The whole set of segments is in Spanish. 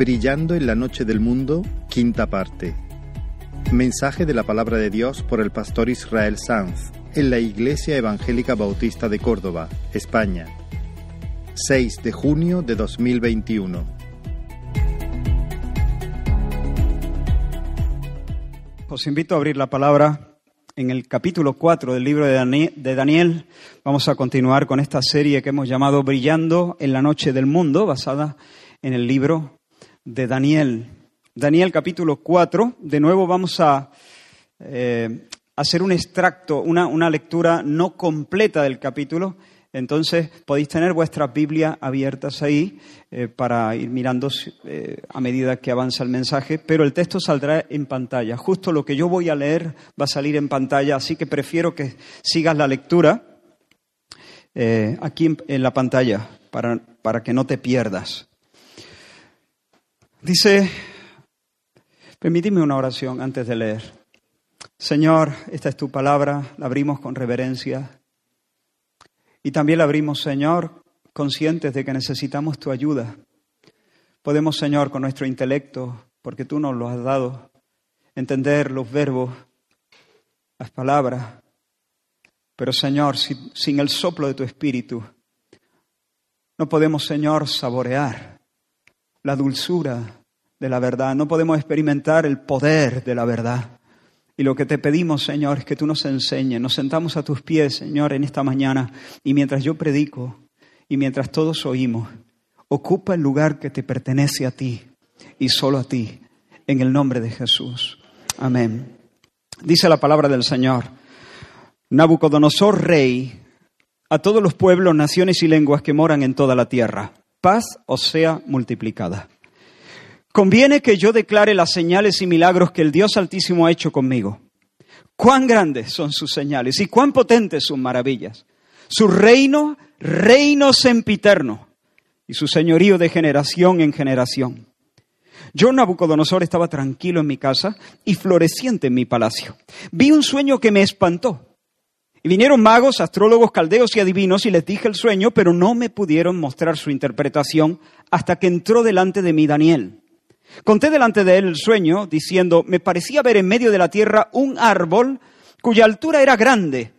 Brillando en la noche del mundo, quinta parte. Mensaje de la palabra de Dios por el pastor Israel Sanz en la Iglesia Evangélica Bautista de Córdoba, España. 6 de junio de 2021. Os invito a abrir la palabra en el capítulo 4 del libro de Daniel. Vamos a continuar con esta serie que hemos llamado Brillando en la noche del mundo, basada en el libro de Daniel. Daniel capítulo 4. De nuevo vamos a eh, hacer un extracto, una, una lectura no completa del capítulo. Entonces podéis tener vuestras Biblias abiertas ahí eh, para ir mirando eh, a medida que avanza el mensaje, pero el texto saldrá en pantalla. Justo lo que yo voy a leer va a salir en pantalla, así que prefiero que sigas la lectura aquí en, la pantalla para, para que no te pierdas. Dice, permíteme una oración antes de leer. Señor, esta es tu palabra, la abrimos con reverencia y también la abrimos, Señor, conscientes de que necesitamos tu ayuda. Podemos, Señor, con nuestro intelecto, porque tú nos lo has dado, entender los verbos, las palabras. Pero, Señor, sin el soplo de tu espíritu, no podemos, Señor, saborear la dulzura de la verdad, no podemos experimentar el poder de la verdad. Y lo que te pedimos, Señor, es que tú nos enseñes. Nos sentamos a tus pies, Señor, en esta mañana. Y mientras yo predico y mientras todos oímos, ocupa el lugar que te pertenece a ti y solo a ti, en el nombre de Jesús. Amén. Dice la palabra del Señor. Nabucodonosor, rey, a todos los pueblos, naciones y lenguas que moran en toda la tierra. Paz os sea multiplicada. Conviene que yo declare las señales y milagros que el Dios Altísimo ha hecho conmigo. Cuán grandes son sus señales y cuán potentes sus maravillas. Su reino, reino sempiterno, y su señorío de generación en generación. Yo, Nabucodonosor, estaba tranquilo en mi casa y floreciente en mi palacio. Vi un sueño que me espantó. Y vinieron magos, astrólogos, caldeos y adivinos y les dije el sueño, pero no me pudieron mostrar su interpretación hasta que entró delante de mí Daniel Conté delante de él el sueño, diciendo, me parecía ver en medio de la tierra un árbol cuya altura era grande.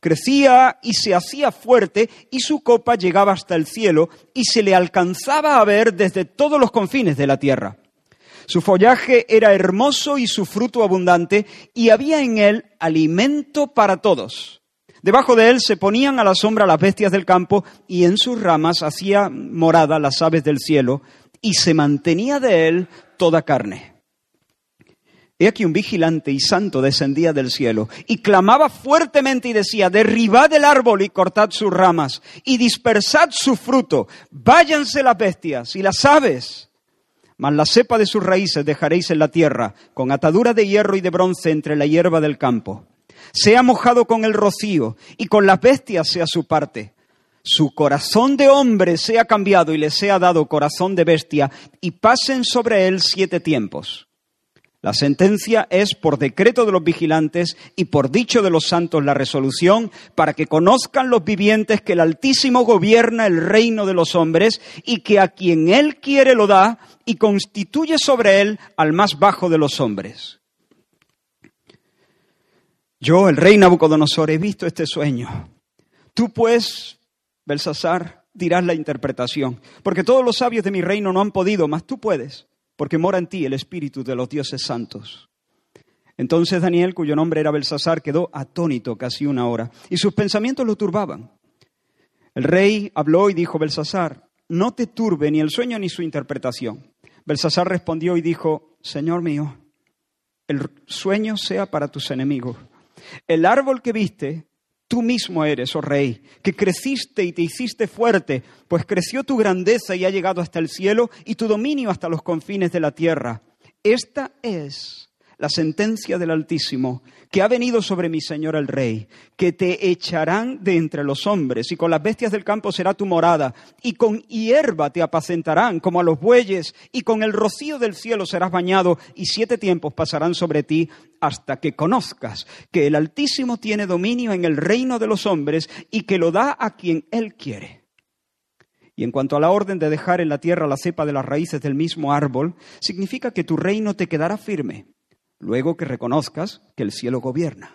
Crecía y se hacía fuerte y su copa llegaba hasta el cielo y se le alcanzaba a ver desde todos los confines de la tierra. Su follaje era hermoso y su fruto abundante y había en él alimento para todos. Debajo de él se ponían a la sombra las bestias del campo y en sus ramas hacía morada las aves del cielo y se mantenía de él toda carne. He aquí un vigilante y santo descendía del cielo y clamaba fuertemente y decía, derribad el árbol y cortad sus ramas y dispersad su fruto, váyanse las bestias y las aves, mas la cepa de sus raíces dejaréis en la tierra, con atadura de hierro y de bronce entre la hierba del campo. Sea mojado con el rocío y con las bestias sea su parte su corazón de hombre sea cambiado y le sea dado corazón de bestia, y pasen sobre él siete tiempos. La sentencia es por decreto de los vigilantes y por dicho de los santos la resolución para que conozcan los vivientes que el Altísimo gobierna el reino de los hombres y que a quien él quiere lo da y constituye sobre él al más bajo de los hombres. Yo, el rey Nabucodonosor, he visto este sueño. Tú pues Belsasar, dirás la interpretación, porque todos los sabios de mi reino no han podido, mas tú puedes, porque mora en ti el espíritu de los dioses santos. Entonces Daniel, cuyo nombre era Belsasar, quedó atónito casi una hora, y sus pensamientos lo turbaban. El rey habló y dijo, Belsasar, no te turbe ni el sueño ni su interpretación. Belsasar respondió y dijo, Señor mío, el sueño sea para tus enemigos. El árbol que viste Tú mismo eres, oh rey, que creciste y te hiciste fuerte, pues creció tu grandeza y ha llegado hasta el cielo y tu dominio hasta los confines de la tierra. Esta es la sentencia del Altísimo, que ha venido sobre mi Señor el Rey, que te echarán de entre los hombres, y con las bestias del campo será tu morada, y con hierba te apacentarán como a los bueyes, y con el rocío del cielo serás bañado, y siete tiempos pasarán sobre ti, hasta que conozcas que el Altísimo tiene dominio en el reino de los hombres, y que lo da a quien Él quiere. Y en cuanto a la orden de dejar en la tierra la cepa de las raíces del mismo árbol, significa que tu reino te quedará firme, luego que reconozcas que el cielo gobierna.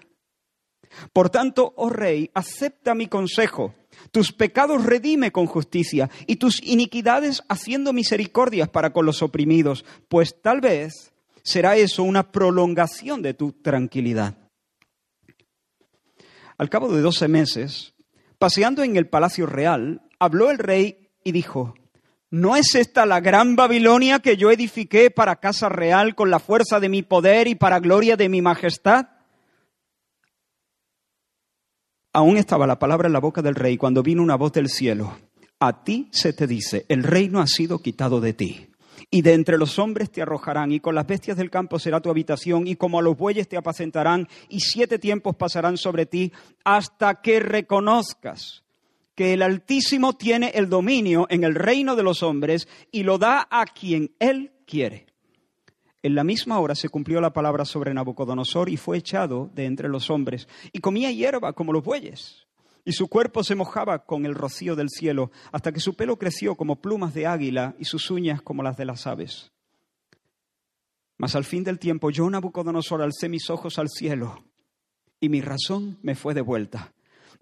Por tanto, oh rey, acepta mi consejo. Tus pecados redime con justicia y tus iniquidades haciendo misericordias para con los oprimidos, pues tal vez será eso una prolongación de tu tranquilidad. Al cabo de doce meses, paseando en el palacio real, habló el rey y dijo, ¿no es esta la gran Babilonia que yo edifiqué para casa real con la fuerza de mi poder y para gloria de mi majestad? Aún estaba la palabra en la boca del rey cuando vino una voz del cielo. A ti se te dice, el reino ha sido quitado de ti. Y de entre los hombres te arrojarán, y con las bestias del campo será tu habitación, y como a los bueyes te apacentarán, y siete tiempos pasarán sobre ti, hasta que reconozcas que el Altísimo tiene el dominio en el reino de los hombres, y lo da a quien Él quiere. En la misma hora se cumplió la palabra sobre Nabucodonosor y fue echado de entre los hombres y comía hierba como los bueyes. Y su cuerpo se mojaba con el rocío del cielo hasta que su pelo creció como plumas de águila y sus uñas como las de las aves. Mas al fin del tiempo yo, Nabucodonosor, alcé mis ojos al cielo y mi razón me fue de vuelta.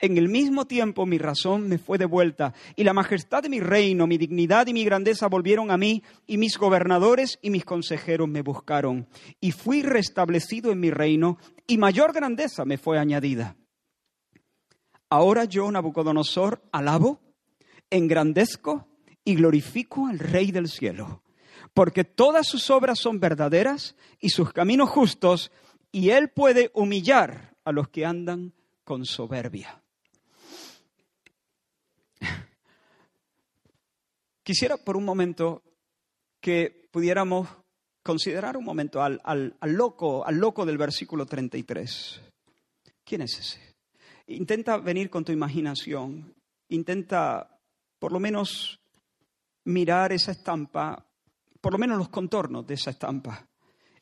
En el mismo tiempo mi razón me fue devuelta y la majestad de mi reino, mi dignidad y mi grandeza volvieron a mí y mis gobernadores y mis consejeros me buscaron. Y fui restablecido en mi reino y mayor grandeza me fue añadida. Ahora yo, Nabucodonosor, alabo, engrandezco y glorifico al Rey del cielo, porque todas sus obras son verdaderas y sus caminos justos, y él puede humillar a los que andan con soberbia. Quisiera por un momento que pudiéramos considerar un momento al, loco, al loco del versículo 33. ¿Quién es ese? Intenta venir con tu imaginación, intenta por lo menos mirar esa estampa, por lo menos los contornos de esa estampa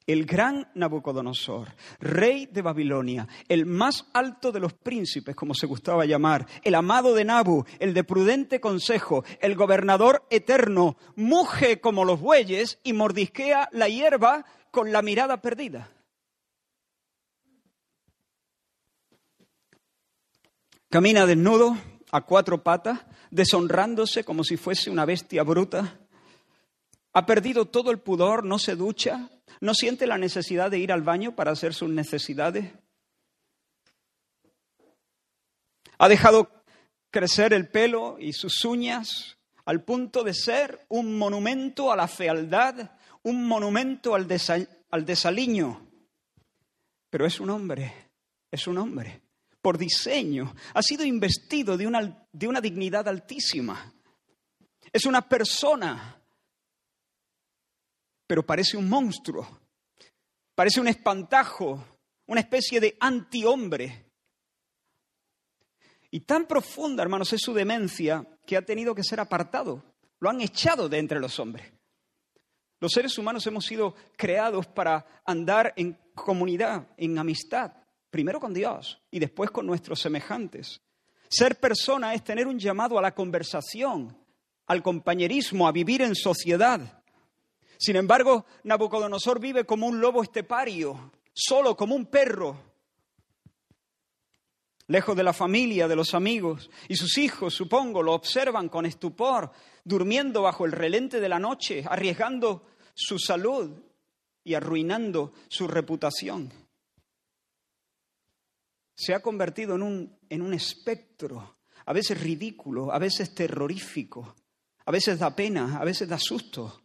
el gran Nabucodonosor, rey de Babilonia, el más alto de los príncipes, como se gustaba llamar, el amado de Nabu, el de prudente consejo, el gobernador eterno, muge como los bueyes y mordisquea la hierba con la mirada perdida. Camina desnudo, a cuatro patas, deshonrándose como si fuese una bestia bruta. Ha perdido todo el pudor, no se ducha, ¿No siente la necesidad de ir al baño para hacer sus necesidades? Ha dejado crecer el pelo y sus uñas al punto de ser un monumento a la fealdad, un monumento al, desaliño. Pero es un hombre, es un hombre. Por diseño, ha sido investido de una, de una dignidad altísima. Es una persona pero parece un monstruo, parece un espantajo, una especie de antihombre. Y tan profunda, hermanos, es su demencia que ha tenido que ser apartado. Lo han echado de entre los hombres. Los seres humanos hemos sido creados para andar en comunidad, en amistad, primero con Dios y después con nuestros semejantes. Ser persona es tener un llamado a la conversación, al compañerismo, a vivir en sociedad. Sin embargo, Nabucodonosor vive como un lobo estepario, solo como un perro, lejos de la familia, de los amigos, y sus hijos, supongo, lo observan con estupor, durmiendo bajo el relente de la noche, arriesgando su salud y arruinando su reputación. Se ha convertido en un, en un espectro, a veces ridículo, a veces terrorífico, a veces da pena, a veces da susto.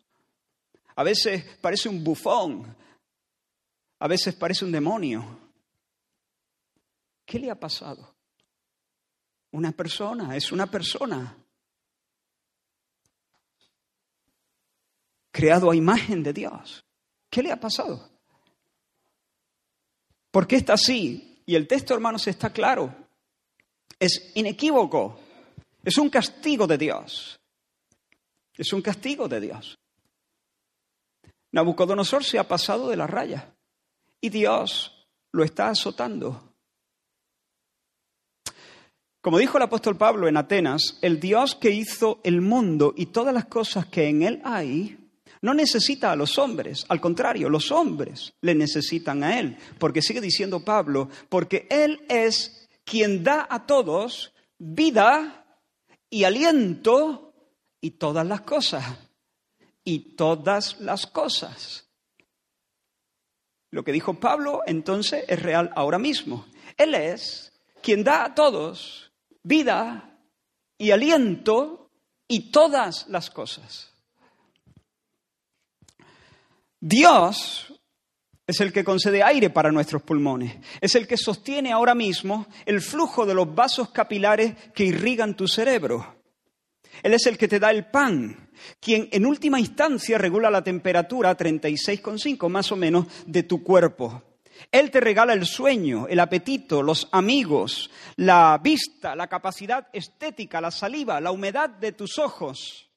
A veces parece un bufón, a veces parece un demonio. ¿Qué le ha pasado? Una persona, es una persona. Creado a imagen de Dios. ¿Qué le ha pasado? ¿Por qué está así? Y el texto, hermanos, está claro. Es inequívoco. Es un castigo de Dios. Es un castigo de Dios. Nabucodonosor se ha pasado de la raya y Dios lo está azotando. Como dijo el apóstol Pablo en Atenas, el Dios que hizo el mundo y todas las cosas que en él hay, no necesita a los hombres, al contrario, los hombres le necesitan a Él, porque sigue diciendo Pablo, porque Él es quien da a todos vida y aliento y todas las cosas, y todas las cosas. Lo que dijo Pablo entonces es real ahora mismo. Él es quien da a todos vida y aliento y todas las cosas. Dios es el que concede aire para nuestros pulmones, es el que sostiene ahora mismo el flujo de los vasos capilares que irrigan tu cerebro. Él es el que te da el pan, quien en última instancia regula la temperatura a 36,5 más o menos de tu cuerpo. Él te regala el sueño, el apetito, los amigos, la vista, la capacidad estética, la saliva, la humedad de tus ojos,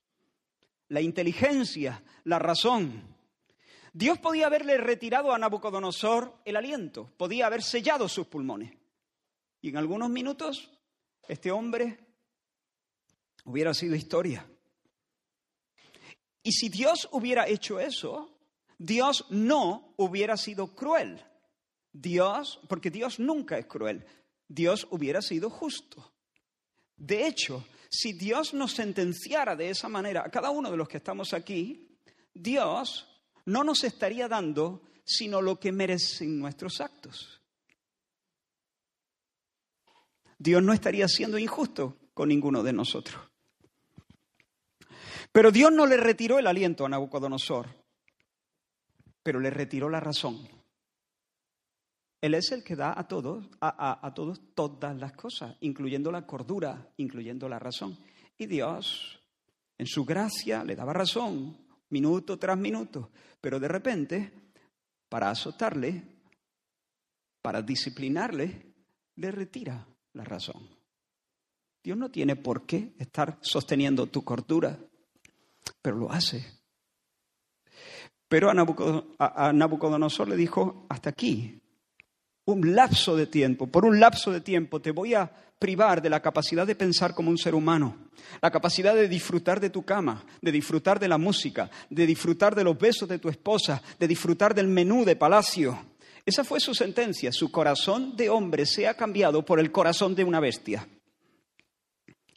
la inteligencia, la razón. Dios podía haberle retirado a Nabucodonosor el aliento, podía haber sellado sus pulmones. Y en algunos minutos este hombre hubiera sido historia. Y si Dios hubiera hecho eso, Dios no hubiera sido cruel. Dios, porque Dios nunca es cruel, Dios hubiera sido justo. De hecho, si Dios nos sentenciara de esa manera a cada uno de los que estamos aquí, Dios no nos estaría dando sino lo que merecen nuestros actos. Dios no estaría siendo injusto con ninguno de nosotros. Pero Dios no le retiró el aliento a Nabucodonosor, pero le retiró la razón. Él es el que da a todos, a, todos todas las cosas, incluyendo la cordura, incluyendo la razón. Y Dios, en su gracia, le daba razón, minuto tras minuto, pero de repente, para azotarle, para disciplinarle, le retira la razón. Dios no tiene por qué estar sosteniendo tu pero lo hace. Pero a Nabucodonosor le dijo, hasta aquí, un lapso de tiempo, por un lapso de tiempo te voy a privar de la capacidad de pensar como un ser humano, la capacidad de disfrutar de tu cama, de disfrutar de la música, de disfrutar de los besos de tu esposa, de disfrutar del menú de palacio. Esa fue su sentencia. Su corazón de hombre sea cambiado por el corazón de una bestia.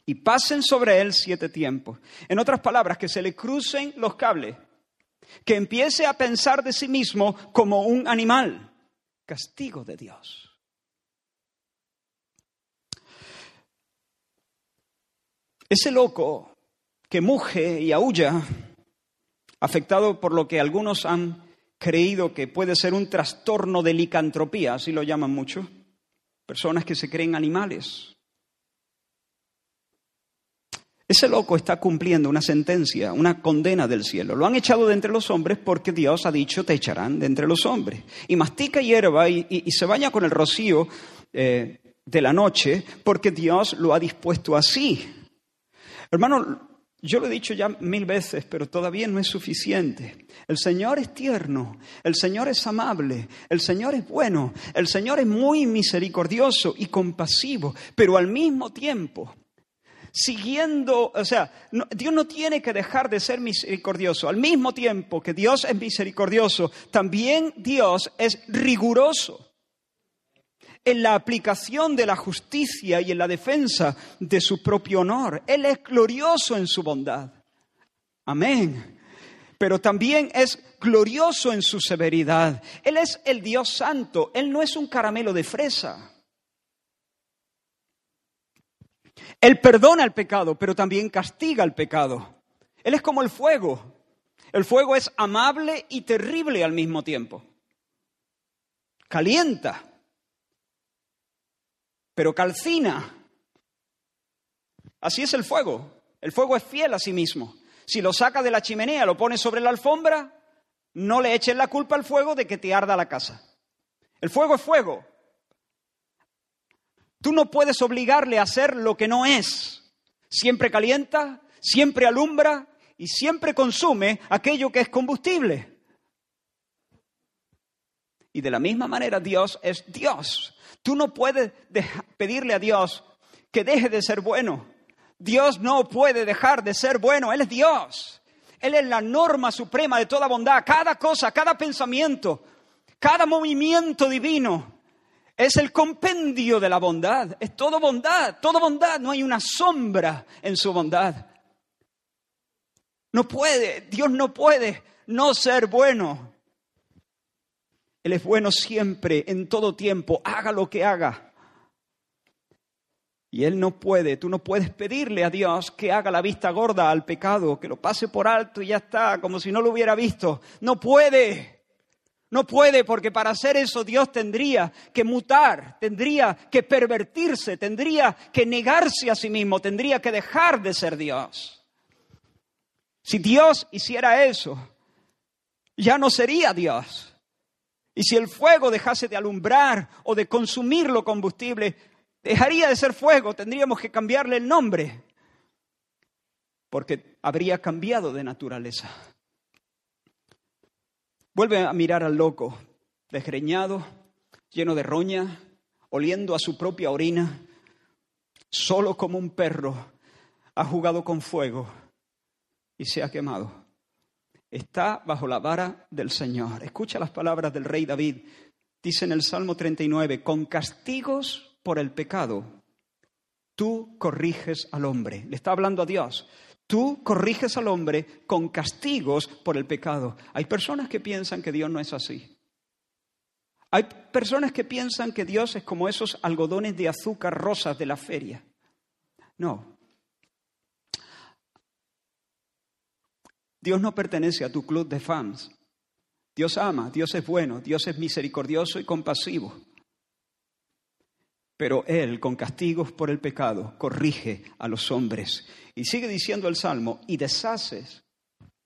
Y pasen sobre él siete tiempos. En otras palabras, que se le crucen los cables, que empiece a pensar de sí mismo como un animal. Castigo de Dios. Ese loco que muge y aúlla, afectado por lo que algunos han creído que puede ser un trastorno de licantropía, así lo llaman mucho, personas que se creen animales. Ese loco está cumpliendo una sentencia, una condena del cielo. Lo han echado de entre los hombres porque Dios ha dicho, te echarán de entre los hombres. Y mastica hierba y, se baña con el rocío eh, de la noche porque Dios lo ha dispuesto así. Hermano, yo lo he dicho ya mil veces, pero todavía no es suficiente. El Señor es tierno, el Señor es amable, el Señor es bueno, el Señor es muy misericordioso y compasivo, pero al mismo tiempo, siguiendo, o sea, Dios no tiene que dejar de ser misericordioso. Al mismo tiempo que Dios es misericordioso, también Dios es riguroso en la aplicación de la justicia y en la defensa de su propio honor. Él es glorioso en su bondad. Amén. Pero también es glorioso en su severidad. Él es el Dios santo. Él no es un caramelo de fresa. Él perdona el pecado, pero también castiga el pecado. Él es como el fuego. El fuego es amable y terrible al mismo tiempo. Calienta, pero calcina. Así es el fuego. El fuego es fiel a sí mismo. Si lo saca de la chimenea, lo pone sobre la alfombra, no le eches la culpa al fuego de que te arda la casa. El fuego es fuego. Tú no puedes obligarle a hacer lo que no es. Siempre calienta, siempre alumbra y siempre consume aquello que es combustible. Y de la misma manera Dios es Dios. Tú no puedes pedirle a Dios que deje de ser bueno. Dios no puede dejar de ser bueno. Él es Dios. Él es la norma suprema de toda bondad. Cada cosa, cada pensamiento, cada movimiento divino es el compendio de la bondad. Es todo bondad, todo bondad. No hay una sombra en su bondad. No puede, Dios no puede no ser bueno. Él es bueno siempre, en todo tiempo, haga lo que haga. Y Él no puede, tú no puedes pedirle a Dios que haga la vista gorda al pecado, que lo pase por alto y ya está, como si no lo hubiera visto. No puede. No puede porque para hacer eso Dios tendría que mutar, tendría que pervertirse, tendría que negarse a sí mismo, tendría que dejar de ser Dios. Si Dios hiciera eso, ya no sería Dios. Y si el fuego dejase de alumbrar o de consumir lo combustible, dejaría de ser fuego, tendríamos que cambiarle el nombre, porque habría cambiado de naturaleza. Vuelve a mirar al loco, desgreñado, lleno de roña, oliendo a su propia orina, solo como un perro, ha jugado con fuego y se ha quemado. Está bajo la vara del Señor. Escucha las palabras del rey David. Dice en el Salmo 39, con castigos por el pecado, tú corriges al hombre. Le está hablando a Dios. Tú corriges al hombre con castigos por el pecado. Hay personas que piensan que Dios no es así. Hay personas que piensan que Dios es como esos algodones de azúcar rosas de la feria. No. Dios no pertenece a tu club de fans. Dios ama, Dios es bueno, Dios es misericordioso y compasivo. Pero Él, con castigos por el pecado, corrige a los hombres. Y sigue diciendo el Salmo, y deshaces,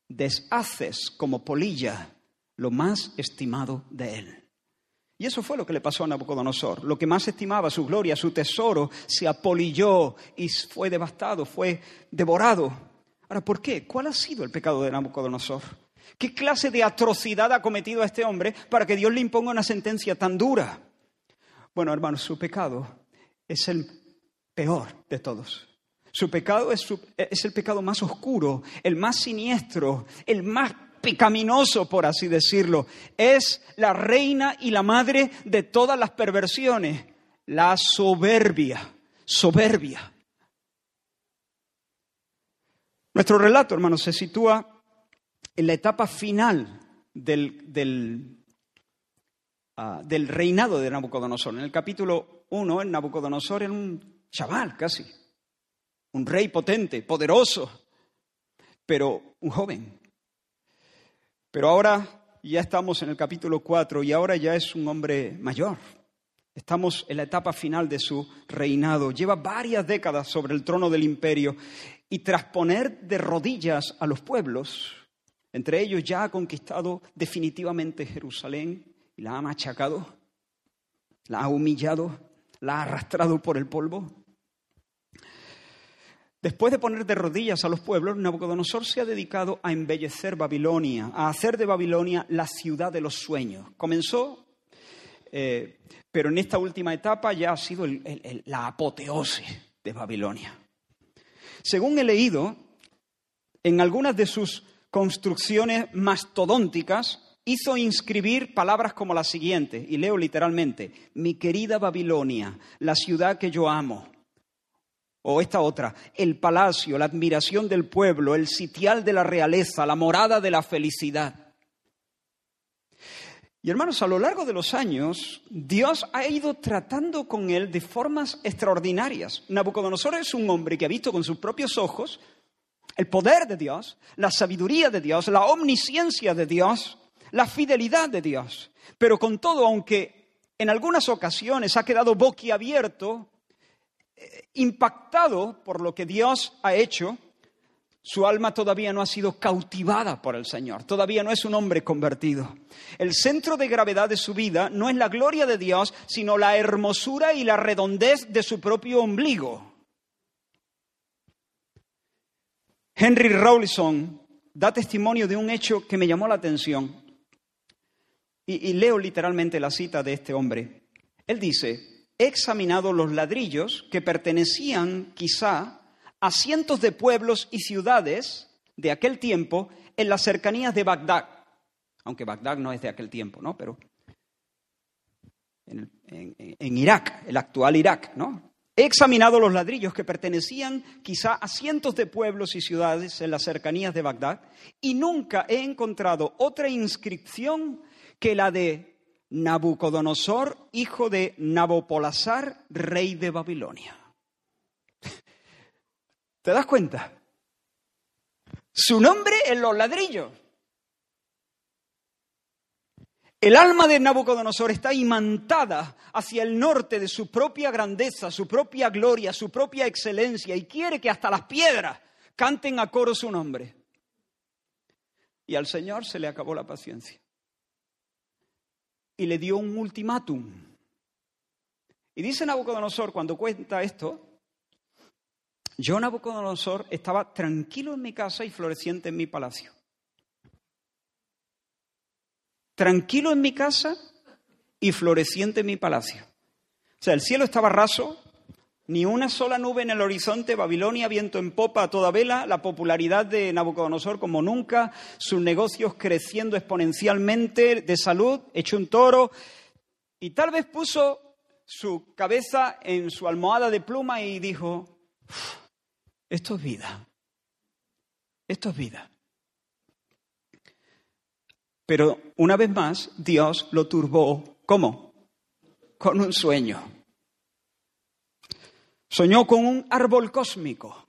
deshaces como polilla lo más estimado de Él. Y eso fue lo que le pasó a Nabucodonosor. Lo que más estimaba, su gloria, su tesoro, se apolilló y fue devastado, fue devorado. Ahora, ¿por qué? ¿Cuál ha sido el pecado de Nabucodonosor? ¿Qué clase de atrocidad ha cometido a este hombre para que Dios le imponga una sentencia tan dura? Bueno, hermanos, su pecado es el peor de todos. Su pecado es, el pecado más oscuro, el más siniestro, el más pecaminoso, por así decirlo. Es la reina y la madre de todas las perversiones, la soberbia, soberbia. Nuestro relato, hermanos, se sitúa en la etapa final del, del Ah, del reinado de Nabucodonosor. En el capítulo 1, en Nabucodonosor era un chaval casi, un rey potente, poderoso, pero un joven. Pero ahora ya estamos en el capítulo 4 y ahora ya es un hombre mayor. Estamos en la etapa final de su reinado. Lleva varias décadas sobre el trono del imperio y tras poner de rodillas a los pueblos, entre ellos ya ha conquistado definitivamente Jerusalén, y la ha machacado, la ha humillado, la ha arrastrado por el polvo. Después de poner de rodillas a los pueblos, Nabucodonosor se ha dedicado a embellecer Babilonia, a hacer de Babilonia la ciudad de los sueños. Comenzó, eh, pero en esta última etapa ya ha sido la apoteosis de Babilonia. Según he leído, en algunas de sus construcciones mastodónticas, hizo inscribir palabras como la siguiente, y leo literalmente, mi querida Babilonia, la ciudad que yo amo. O esta otra, el palacio, la admiración del pueblo, el sitial de la realeza, la morada de la felicidad. Y hermanos, a lo largo de los años, Dios ha ido tratando con él de formas extraordinarias. Nabucodonosor es un hombre que ha visto con sus propios ojos el poder de Dios, la sabiduría de Dios, la omnisciencia de Dios, la fidelidad de Dios. Pero con todo, aunque en algunas ocasiones ha quedado boquiabierto, eh, impactado por lo que Dios ha hecho, Su alma todavía no ha sido cautivada por el Señor, todavía no es un hombre convertido. El centro de gravedad de su vida no es la gloria de Dios, sino la hermosura y la redondez de su propio ombligo. Henry Rawlinson da testimonio de un hecho que me llamó la atención. Y, leo literalmente la cita de este hombre. Él dice, he examinado los ladrillos que pertenecían quizá a cientos de pueblos y ciudades de aquel tiempo en las cercanías de Bagdad, aunque Bagdad no es de aquel tiempo, ¿no? Pero en, en Irak, el actual Irak, ¿no? He examinado los ladrillos que pertenecían quizá a cientos de pueblos y ciudades en las cercanías de Bagdad y nunca he encontrado otra inscripción que la de Nabucodonosor, hijo de Nabopolazar, rey de Babilonia. ¿Te das cuenta? Su nombre en los ladrillos. El alma de Nabucodonosor está imantada hacia el norte de su propia grandeza, su propia gloria, su propia excelencia y quiere que hasta las piedras canten a coro su nombre. Y al Señor se le acabó la paciencia. Y le dio un ultimátum. Y dice Nabucodonosor cuando cuenta esto, yo, Nabucodonosor, estaba tranquilo en mi casa y floreciente en mi palacio. Tranquilo en mi casa y floreciente en mi palacio. O sea, el cielo estaba raso, ni una sola nube en el horizonte, Babilonia, viento en popa a toda vela, la popularidad de Nabucodonosor como nunca, sus negocios creciendo exponencialmente, de salud, hecho un toro, y tal vez puso su cabeza en su almohada de pluma y dijo, esto es vida. Esto es vida. Pero una vez más, Dios lo turbó. ¿Cómo? Con un sueño. Soñó con un árbol cósmico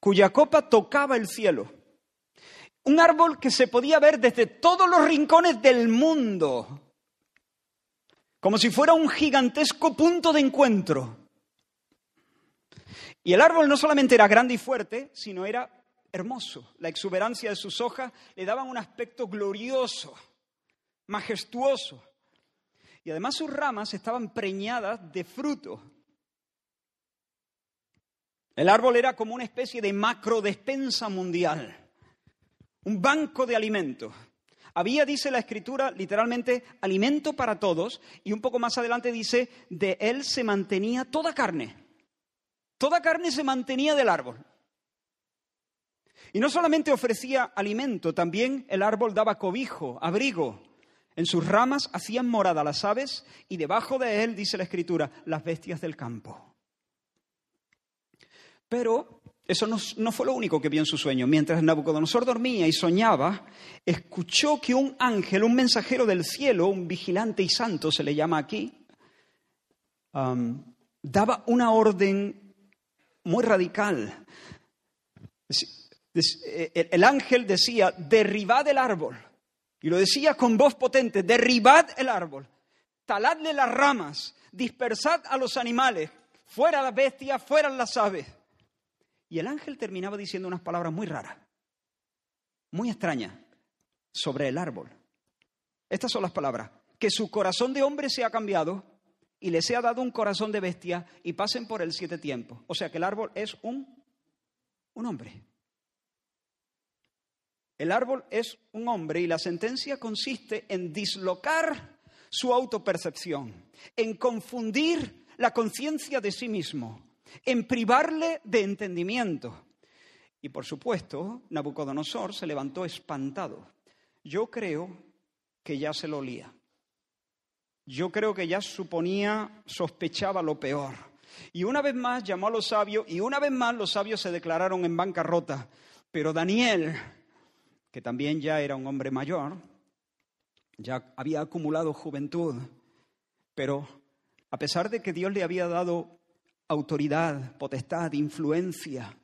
cuya copa tocaba el cielo. Un árbol que se podía ver desde todos los rincones del mundo, como si fuera un gigantesco punto de encuentro. Y el árbol no solamente era grande y fuerte, sino era hermoso. La exuberancia de sus hojas le daban un aspecto glorioso, majestuoso. Y además sus ramas estaban preñadas de fruto. El árbol era como una especie de macro despensa mundial, un banco de alimentos. Había, dice la escritura, literalmente alimento para todos, y un poco más adelante dice, de él se mantenía toda carne. Toda carne se mantenía del árbol. Y no solamente ofrecía alimento, también el árbol daba cobijo, abrigo. En sus ramas hacían morada las aves y debajo de él, dice la escritura, las bestias del campo. Pero eso no, fue lo único que vio en su sueño. Mientras Nabucodonosor dormía y soñaba, escuchó que un ángel, un mensajero del cielo, un vigilante y santo se le llama aquí, um, daba una orden muy radical. Eh, el ángel decía, derribad el árbol. Y lo decía con voz potente, derribad el árbol, taladle las ramas, dispersad a los animales, fuera las bestias, fuera las aves. Y el ángel terminaba diciendo unas palabras muy raras, muy extrañas, sobre el árbol. Estas son las palabras, que su corazón de hombre se ha cambiado y les ha dado un corazón de bestia y pasen por el siete tiempos. O sea que el árbol es un, un hombre. El árbol es un hombre y la sentencia consiste en dislocar su autopercepción, en confundir la conciencia de sí mismo, en privarle de entendimiento. Y por supuesto, Nabucodonosor se levantó espantado. Yo creo que ya se lo olía yo creo que ya suponía, sospechaba lo peor. Y una vez más llamó a los sabios y una vez más los sabios se declararon en bancarrota. Pero Daniel, que también ya era un hombre mayor, ya había acumulado juventud, pero a pesar de que Dios le había dado autoridad, potestad, influencia,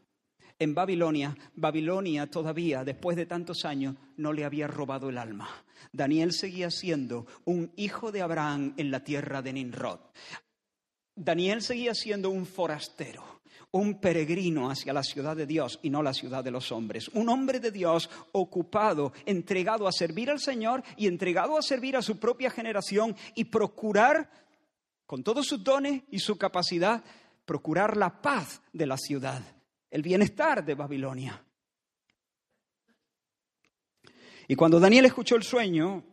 en Babilonia, Babilonia todavía, después de tantos años, no le había robado el alma. Daniel seguía siendo un hijo de Abraham en la tierra de Nimrod. Daniel seguía siendo un forastero, un peregrino hacia la ciudad de Dios y no la ciudad de los hombres. Un hombre de Dios ocupado, entregado a servir al Señor y entregado a servir a su propia generación y procurar, con todos sus dones y su capacidad, procurar la paz de la ciudad, el bienestar de Babilonia. Y cuando Daniel escuchó el sueño,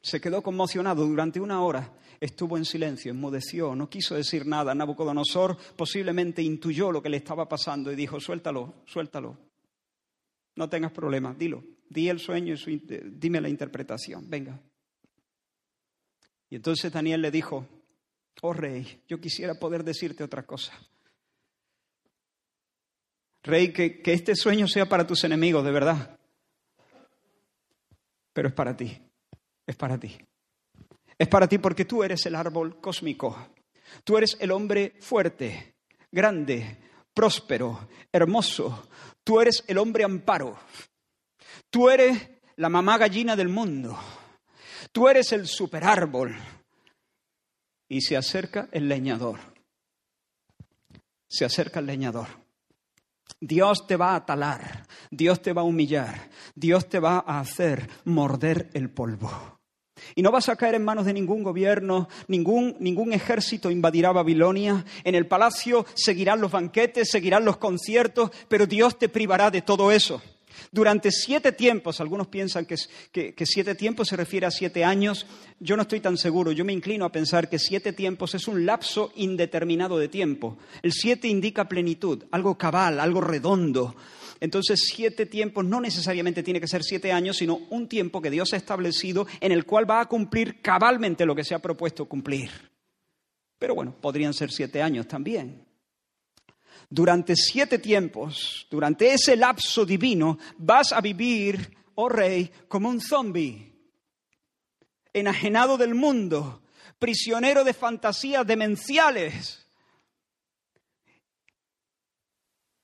se quedó conmocionado durante una hora, estuvo en silencio, enmudeció, no quiso decir nada. Nabucodonosor posiblemente intuyó lo que le estaba pasando y dijo, suéltalo, suéltalo. No tengas problemas, dilo. Di el sueño y dime la interpretación, venga. Y entonces Daniel le dijo, oh rey, yo quisiera poder decirte otra cosa. Rey, que, que este sueño sea para tus enemigos, de verdad. Pero es para ti es para ti. Es para ti porque tú eres el árbol cósmico. Tú eres el hombre fuerte, grande, próspero, hermoso. Tú eres el hombre amparo. Tú eres la mamá gallina del mundo. Tú eres el superárbol. Y se acerca el leñador. Se acerca el leñador. Dios te va a talar, Dios te va a humillar, Dios te va a hacer morder el polvo. Y no vas a caer en manos de ningún gobierno, ningún, ningún ejército invadirá Babilonia. En el palacio seguirán los banquetes, seguirán los conciertos, pero Dios te privará de todo eso. Durante siete tiempos, algunos piensan que, siete tiempos se refiere a siete años, yo no estoy tan seguro, yo me inclino a pensar que siete tiempos es un lapso indeterminado de tiempo. El siete indica plenitud, algo cabal, algo redondo, entonces, siete tiempos no necesariamente tiene que ser siete años, sino un tiempo que Dios ha establecido en el cual va a cumplir cabalmente lo que se ha propuesto cumplir. Pero bueno, podrían ser siete años también. Durante siete tiempos, durante ese lapso divino, vas a vivir, oh rey, como un zombi, enajenado del mundo, prisionero de fantasías demenciales.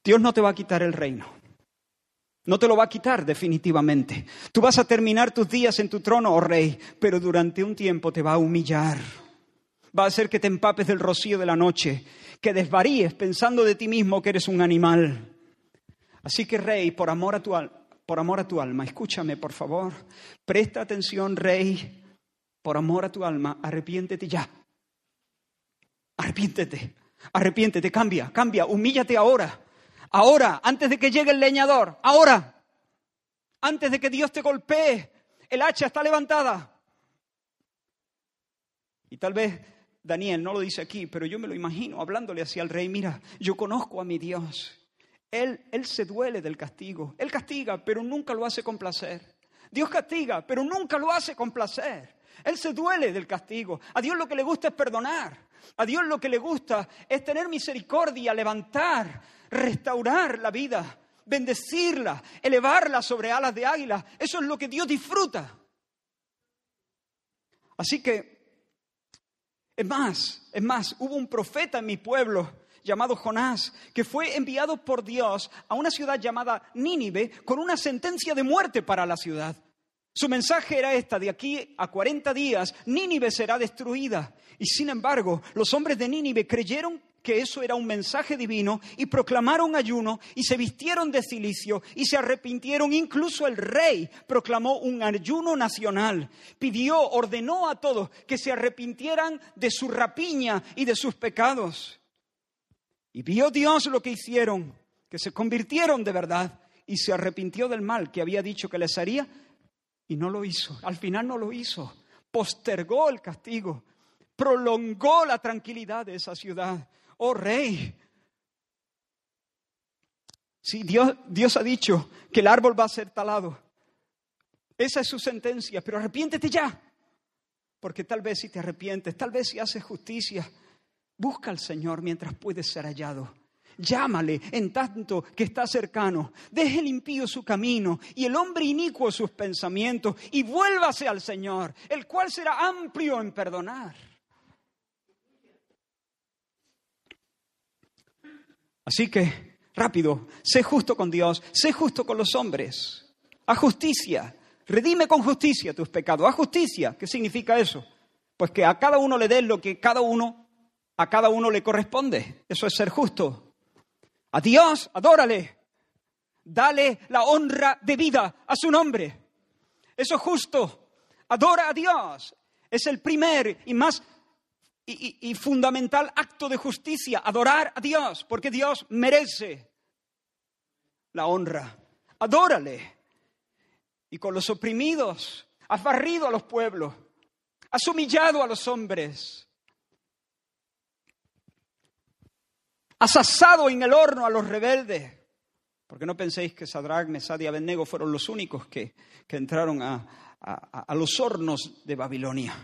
Dios no te va a quitar el reino. No te lo va a quitar definitivamente. Tú vas a terminar tus días en tu trono, oh rey, pero durante un tiempo te va a humillar. Va a hacer que te empapes del rocío de la noche, que desvaríes pensando de ti mismo que eres un animal. Así que, rey, por amor a tu, por amor a tu alma, escúchame, por favor. Presta atención, rey, por amor a tu alma, arrepiéntete ya. Arrepiéntete, arrepiéntete, cambia, cambia, humíllate ahora. Ahora, antes de que llegue el leñador, ahora, antes de que Dios te golpee, el hacha está levantada. Y tal vez Daniel no lo dice aquí, pero yo me lo imagino hablándole hacia el rey, mira, yo conozco a mi Dios. Él, él se duele del castigo. Él castiga, pero nunca lo hace con placer. Dios castiga, pero nunca lo hace con placer. Él se duele del castigo. A Dios lo que le gusta es perdonar. A Dios lo que le gusta es tener misericordia, levantar, restaurar la vida, bendecirla, elevarla sobre alas de águila. Eso es lo que Dios disfruta. Así que, es más, es más, hubo un profeta en mi pueblo llamado Jonás, que fue enviado por Dios a una ciudad llamada Nínive con una sentencia de muerte para la ciudad. Su mensaje era esta, de aquí a 40 días Nínive será destruida. Y sin embargo, los hombres de Nínive creyeron que eso era un mensaje divino y proclamaron ayuno y se vistieron de cilicio y se arrepintieron. Incluso el rey proclamó un ayuno nacional. Pidió, ordenó a todos que se arrepintieran de su rapiña y de sus pecados. Y vio Dios lo que hicieron, que se convirtieron de verdad y se arrepintió del mal que había dicho que les haría y no lo hizo. Al final no lo hizo. Postergó el castigo, prolongó la tranquilidad de esa ciudad oh rey. Sí, Dios, Dios ha dicho que el árbol va a ser talado. Esa es su sentencia, pero arrepiéntete ya. Porque tal vez si te arrepientes, tal vez si haces justicia, busca al Señor mientras puedes ser hallado. Llámale en tanto que está cercano. Deje el impío su camino y el hombre inicuo sus pensamientos y vuélvase al Señor, el cual será amplio en perdonar Así que, rápido, sé justo con Dios, sé justo con los hombres. Haz justicia, redime con justicia tus pecados. Haz justicia, ¿qué significa eso? Pues que a cada uno le des lo que cada uno a cada uno le corresponde. Eso es ser justo. A Dios, adórale. Dale la honra de vida a su nombre. Eso es justo. Adora a Dios. Es el primer y más y, fundamental acto de justicia, adorar a Dios, porque Dios merece la honra. Adórale. Y con los oprimidos, has barrido a los pueblos, has humillado a los hombres, has asado en el horno a los rebeldes. Porque no penséis que Sadrach, Mesad y Abednego fueron los únicos que, entraron a los hornos de Babilonia.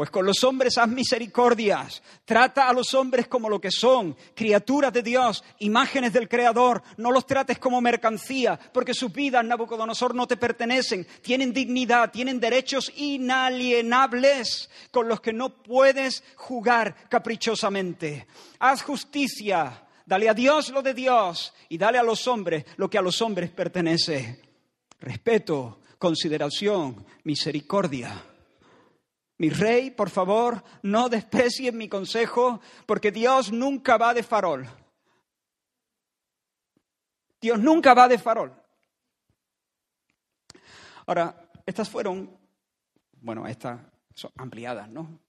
Pues con los hombres haz misericordias. Trata a los hombres como lo que son, criaturas de Dios, imágenes del Creador. No los trates como mercancía, porque sus vidas, Nabucodonosor, no te pertenecen. Tienen dignidad, tienen derechos inalienables con los que no puedes jugar caprichosamente. Haz justicia. Dale a Dios lo de Dios y dale a los hombres lo que a los hombres pertenece. Respeto, consideración, misericordia. Mi rey, por favor, no desprecien mi consejo, porque Dios nunca va de farol. Dios nunca va de farol. Ahora, estas fueron, bueno, estas son ampliadas, ¿no?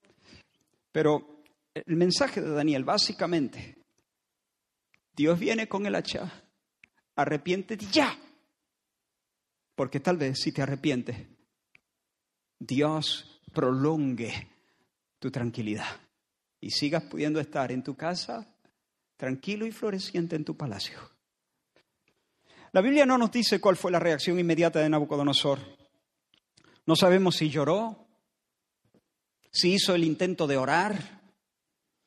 Pero el mensaje de Daniel, básicamente, Dios viene con el hacha, arrepiéntete ya, porque tal vez si te arrepientes, Dios prolongue tu tranquilidad y sigas pudiendo estar en tu casa tranquilo y floreciente en tu palacio. La Biblia no nos dice cuál fue la reacción inmediata de Nabucodonosor. No sabemos si lloró, si hizo el intento de orar,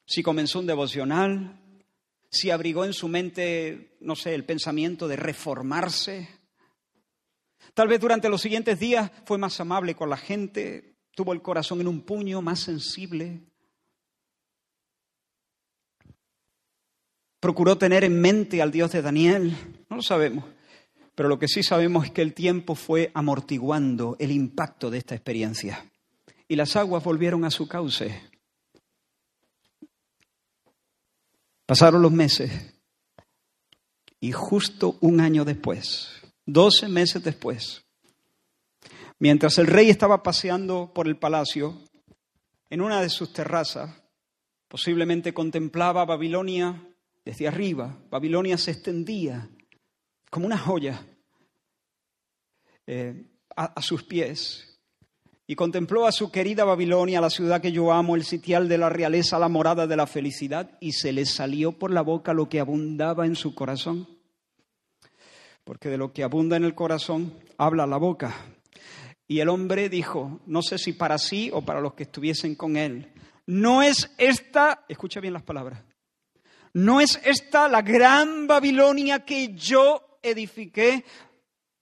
si comenzó un devocional, si abrigó en su mente, no sé, el pensamiento de reformarse. Tal vez durante los siguientes días fue más amable con la gente, tuvo el corazón en un puño más sensible. Procuró tener en mente al Dios de Daniel. No lo sabemos. Pero lo que sí sabemos es que el tiempo fue amortiguando el impacto de esta experiencia. Y las aguas volvieron a su cauce. Pasaron los meses. Y justo un año después, doce meses después, Mientras el rey estaba paseando por el palacio, en una de sus terrazas, posiblemente contemplaba Babilonia desde arriba. Babilonia se extendía como una joya eh, a, sus pies. Y contempló a su querida Babilonia, la ciudad que yo amo, el sitial de la realeza, la morada de la felicidad, y se le salió por la boca lo que abundaba en su corazón. Porque de lo que abunda en el corazón habla la boca. Y el hombre dijo, no sé si para sí o para los que estuviesen con él, no es esta, escucha bien las palabras, no es esta la gran Babilonia que yo edifiqué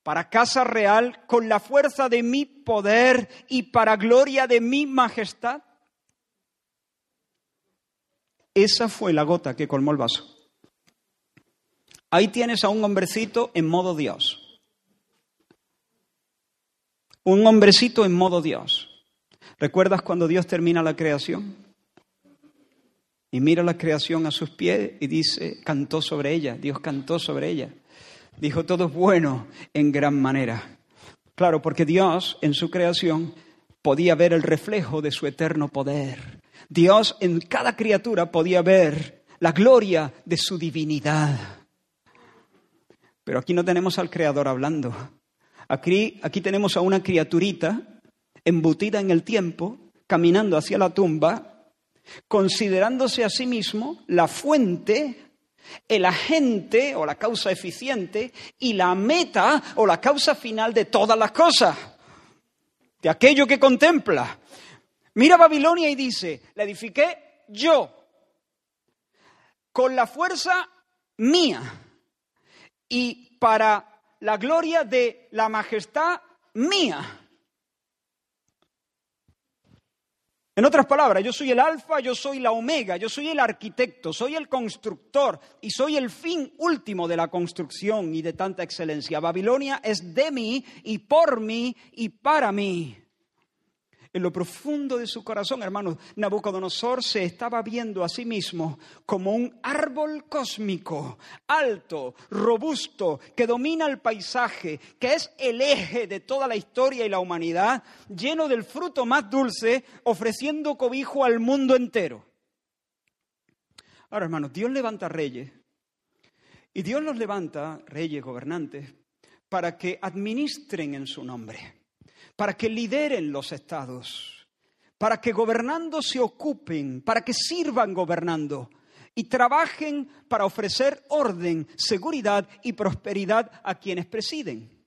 para casa real con la fuerza de mi poder y para gloria de mi majestad. Esa fue la gota que colmó el vaso. Ahí tienes a un hombrecito en modo Dios un hombrecito en modo Dios. ¿Recuerdas cuando Dios termina la creación? Y mira la creación a sus pies y dice, cantó sobre ella, Dios cantó sobre ella. Dijo, todo es bueno en gran manera. Claro, porque Dios en su creación podía ver el reflejo de su eterno poder. Dios en cada criatura podía ver la gloria de su divinidad. Pero aquí no tenemos al Creador hablando, Aquí, aquí tenemos a una criaturita embutida en el tiempo, caminando hacia la tumba, considerándose a sí mismo la fuente, el agente o la causa eficiente y la meta o la causa final de todas las cosas, de aquello que contempla. Mira Babilonia y dice, la edifiqué yo, con la fuerza mía y para la gloria de la majestad mía. En otras palabras, yo soy el alfa, yo soy la omega, yo soy el arquitecto, soy el constructor y soy el fin último de la construcción y de tanta excelencia. Babilonia es de mí y por mí y para mí. En lo profundo de su corazón, hermanos, Nabucodonosor se estaba viendo a sí mismo como un árbol cósmico, alto, robusto, que domina el paisaje, que es el eje de toda la historia y la humanidad, lleno del fruto más dulce, ofreciendo cobijo al mundo entero. Ahora, hermanos, Dios levanta reyes, y Dios los levanta, reyes, gobernantes, para que administren en su nombre para que lideren los estados, para que gobernando se ocupen, para que sirvan gobernando y trabajen para ofrecer orden, seguridad y prosperidad a quienes presiden.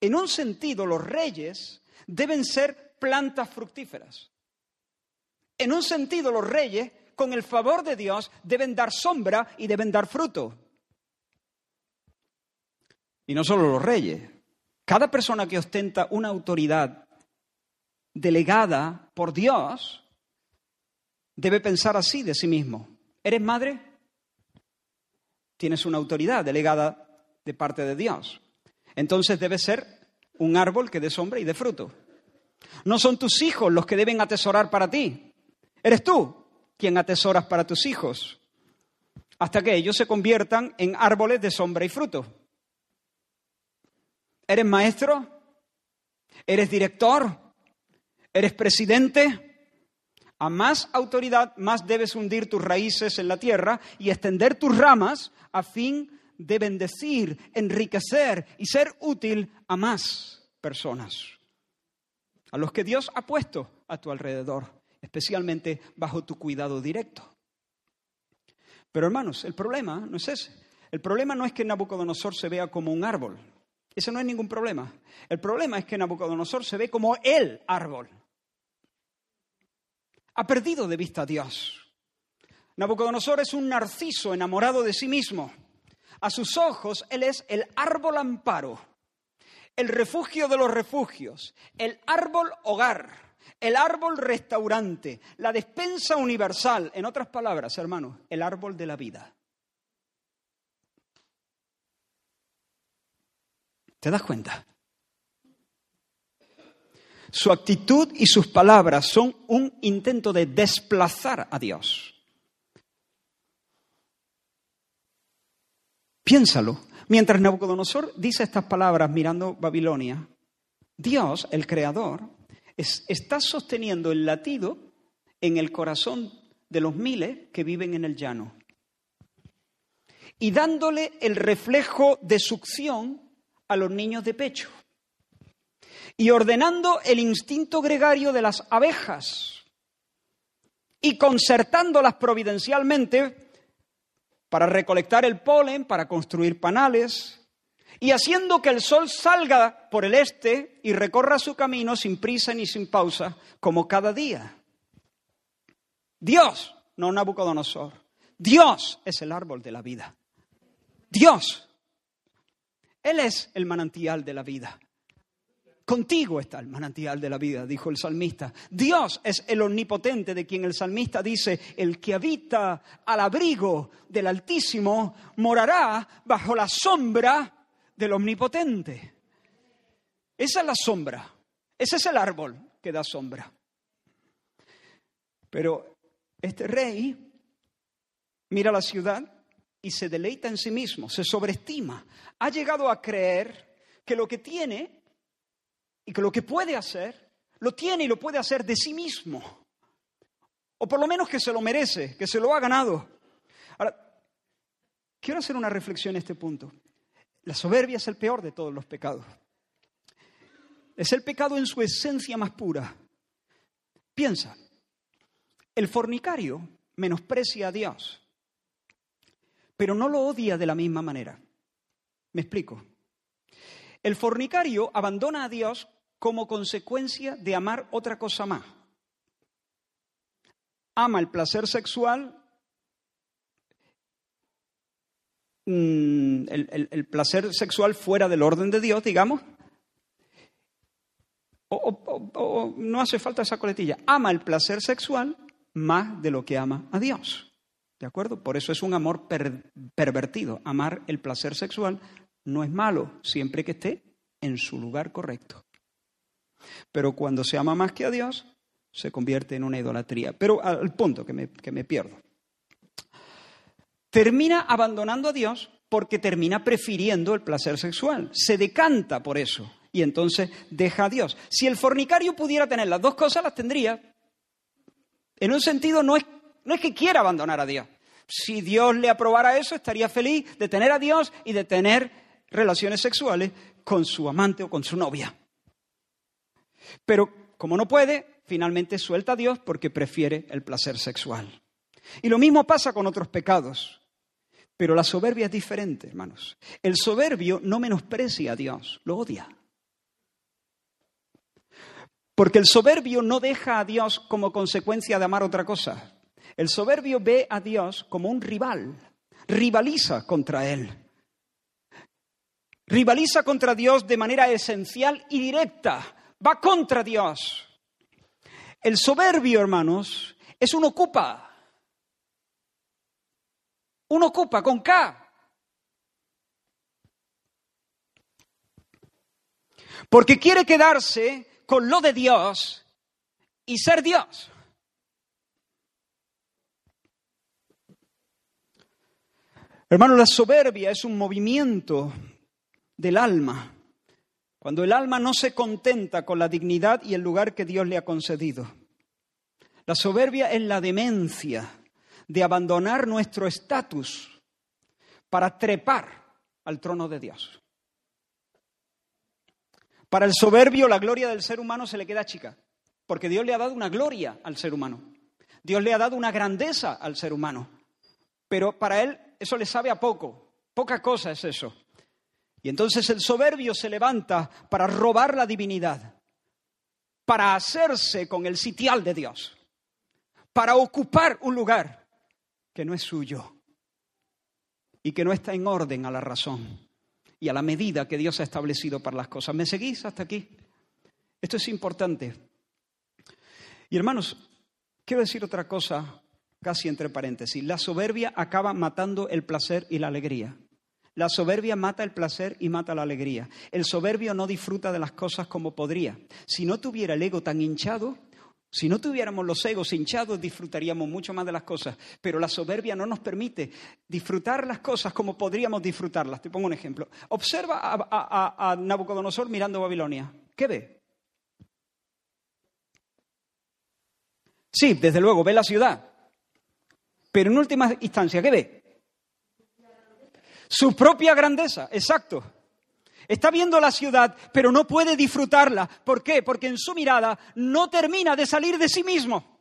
En un sentido, los reyes deben ser plantas fructíferas. En un sentido, los reyes, con el favor de Dios, deben dar sombra y deben dar fruto. Y no solo los reyes, cada persona que ostenta una autoridad delegada por Dios debe pensar así de sí mismo. ¿Eres madre? Tienes una autoridad delegada de parte de Dios. Entonces debe ser un árbol que dé sombra y dé fruto. No son tus hijos los que deben atesorar para ti. Eres tú quien atesoras para tus hijos. Hasta que ellos se conviertan en árboles de sombra y fruto. ¿Eres maestro? ¿Eres director? ¿Eres presidente? A más autoridad, más debes hundir tus raíces en la tierra y extender tus ramas a fin de bendecir, enriquecer y ser útil a más personas, a los que Dios ha puesto a tu alrededor, especialmente bajo tu cuidado directo. Pero hermanos, el problema no es ese. El problema no es que Nabucodonosor se vea como un árbol. Eso no es ningún problema. El problema es que Nabucodonosor se ve como el árbol. Ha perdido de vista a Dios. Nabucodonosor es un narciso enamorado de sí mismo. A sus ojos, él es el árbol amparo, el refugio de los refugios, el árbol hogar, el árbol restaurante, la despensa universal. En otras palabras, hermanos, el árbol de la vida. ¿Te das cuenta? Su actitud y sus palabras son un intento de desplazar a Dios. Piénsalo. Mientras Nabucodonosor dice estas palabras mirando Babilonia, Dios, el Creador, está sosteniendo el latido en el corazón de los miles que viven en el llano y dándole el reflejo de succión a los niños de pecho y ordenando el instinto gregario de las abejas y concertándolas providencialmente para recolectar el polen, para construir panales, y haciendo que el sol salga por el este y recorra su camino sin prisa ni sin pausa, como cada día. Dios, no Nabucodonosor, Dios es el árbol de la vida. Dios él es el manantial de la vida. Contigo está el manantial de la vida, dijo el salmista. Dios es el omnipotente de quien el salmista dice, el que habita al abrigo del Altísimo morará bajo la sombra del omnipotente. Esa es la sombra, ese es el árbol que da sombra. Pero este rey mira la ciudad y se deleita en sí mismo, se sobreestima. Ha llegado a creer que lo que tiene y que lo que puede hacer, lo tiene y lo puede hacer de sí mismo. O por lo menos que se lo merece, que se lo ha ganado. Ahora, quiero hacer una reflexión en este punto. La soberbia es el peor de todos los pecados. Es el pecado en su esencia más pura. Piensa, el fornicario menosprecia a Dios pero no lo odia de la misma manera. Me explico. El fornicario abandona a Dios como consecuencia de amar otra cosa más. Ama el placer sexual, mm, el, placer sexual fuera del orden de Dios, digamos, o, no hace falta esa coletilla, ama el placer sexual más de lo que ama a Dios. ¿De acuerdo? Por eso es un amor pervertido. Amar el placer sexual no es malo, siempre que esté en su lugar correcto. Pero cuando se ama más que a Dios, se convierte en una idolatría. Pero al punto que me, que me pierdo. Termina abandonando a Dios porque termina prefiriendo el placer sexual. Se decanta por eso y entonces deja a Dios. Si el fornicario pudiera tener las dos cosas, las tendría. En un sentido, no es, no es que quiera abandonar a Dios. Si Dios le aprobara eso, estaría feliz de tener a Dios y de tener relaciones sexuales con su amante o con su novia. Pero como no puede, finalmente suelta a Dios porque prefiere el placer sexual. Y lo mismo pasa con otros pecados. Pero la soberbia es diferente, hermanos. El soberbio no menosprecia a Dios, lo odia. Porque el soberbio no deja a Dios como consecuencia de amar otra cosa. El soberbio ve a Dios como un rival, rivaliza contra Él. Rivaliza contra Dios de manera esencial y directa, va contra Dios. El soberbio, hermanos, es un ocupa. Un ocupa con K. Porque quiere quedarse con lo de Dios y ser Dios. Hermano, la soberbia es un movimiento del alma, cuando el alma no se contenta con la dignidad y el lugar que Dios le ha concedido. La soberbia es la demencia de abandonar nuestro estatus para trepar al trono de Dios. Para el soberbio la gloria del ser humano se le queda chica, porque Dios le ha dado una gloria al ser humano. Dios le ha dado una grandeza al ser humano. Pero para él eso le sabe a poco, poca cosa es eso. Y entonces el soberbio se levanta para robar la divinidad, para hacerse con el sitial de Dios, para ocupar un lugar que no es suyo y que no está en orden a la razón y a la medida que Dios ha establecido para las cosas. ¿Me seguís hasta aquí? Esto es importante. Y hermanos, quiero decir otra cosa, casi entre paréntesis. La soberbia acaba matando el placer y la alegría. La soberbia mata el placer y mata la alegría. El soberbio no disfruta de las cosas como podría. Si no tuviera el ego tan hinchado, si no tuviéramos los egos hinchados, disfrutaríamos mucho más de las cosas, pero la soberbia no nos permite disfrutar las cosas como podríamos disfrutarlas. Te pongo un ejemplo. Observa a, Nabucodonosor mirando Babilonia. ¿Qué ve? Sí, desde luego, ve la ciudad. Pero en última instancia, ¿qué ve? Su propia grandeza, exacto. Está viendo la ciudad, pero no puede disfrutarla. ¿Por qué? Porque en su mirada no termina de salir de sí mismo.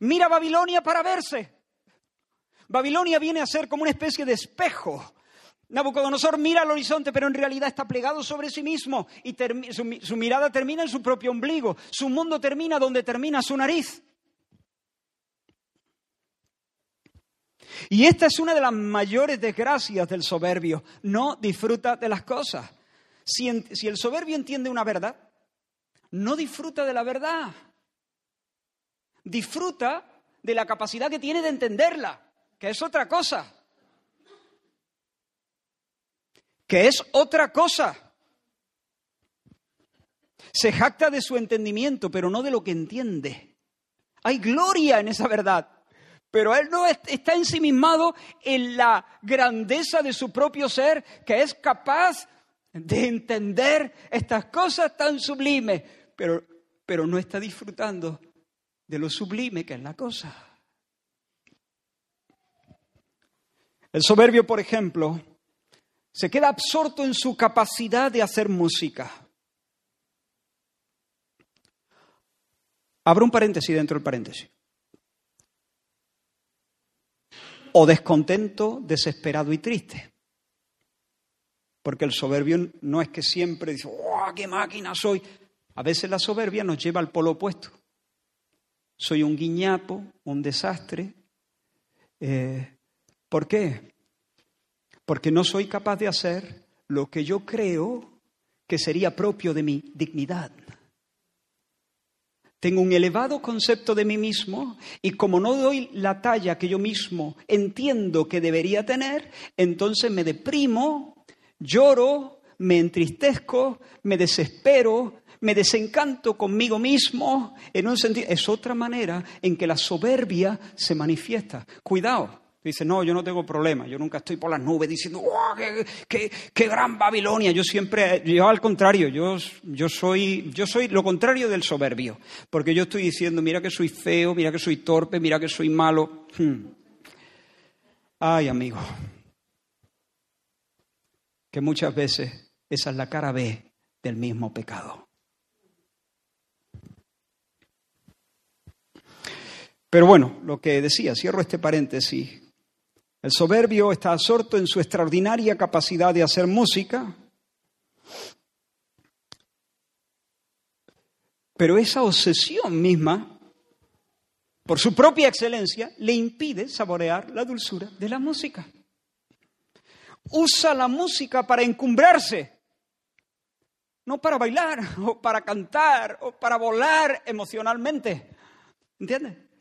Mira Babilonia para verse. Babilonia viene a ser como una especie de espejo. Nabucodonosor mira al horizonte, pero en realidad está plegado sobre sí mismo y su, su mirada termina en su propio ombligo. Su mundo termina donde termina su nariz. Y esta es una de las mayores desgracias del soberbio. No disfruta de las cosas. Si, el soberbio entiende una verdad, no disfruta de la verdad. Disfruta de la capacidad que tiene de entenderla, que es otra cosa. Que es otra cosa. Se jacta de su entendimiento, pero no de lo que entiende. Hay gloria en esa verdad. Pero él no está ensimismado en la grandeza de su propio ser, que es capaz de entender estas cosas tan sublimes, pero, pero no está disfrutando de lo sublime que es la cosa. El soberbio, por ejemplo, se queda absorto en su capacidad de hacer música. Abro un paréntesis dentro del paréntesis. O descontento, desesperado y triste. Porque el soberbio no es que siempre dice, ¡oh, qué máquina soy! A veces la soberbia nos lleva al polo opuesto. Soy un guiñapo, un desastre. Eh, ¿Por qué? Porque no soy capaz de hacer lo que yo creo que sería propio de mi dignidad. Tengo un elevado concepto de mí mismo y como no doy la talla que yo mismo entiendo que debería tener, entonces me deprimo, lloro, me entristezco, me desespero, me desencanto conmigo mismo, en un sentido, es otra manera en que la soberbia se manifiesta. Cuidado, Dice, no, yo no tengo problema, yo nunca estoy por las nubes diciendo, ¡wow, qué, qué, gran Babilonia! Yo siempre, yo al contrario, yo, yo, soy, yo soy lo contrario del soberbio, porque yo estoy diciendo, mira que soy feo, mira que soy torpe, mira que soy malo. Hmm. Ay, amigo, que muchas veces esa es la cara B del mismo pecado. Pero bueno, lo que decía, cierro este paréntesis, el soberbio está absorto en su extraordinaria capacidad de hacer música, pero esa obsesión misma, por su propia excelencia, le impide saborear la dulzura de la música. Usa la música para encumbrarse, no para bailar o para cantar o para volar emocionalmente. ¿Entiendes?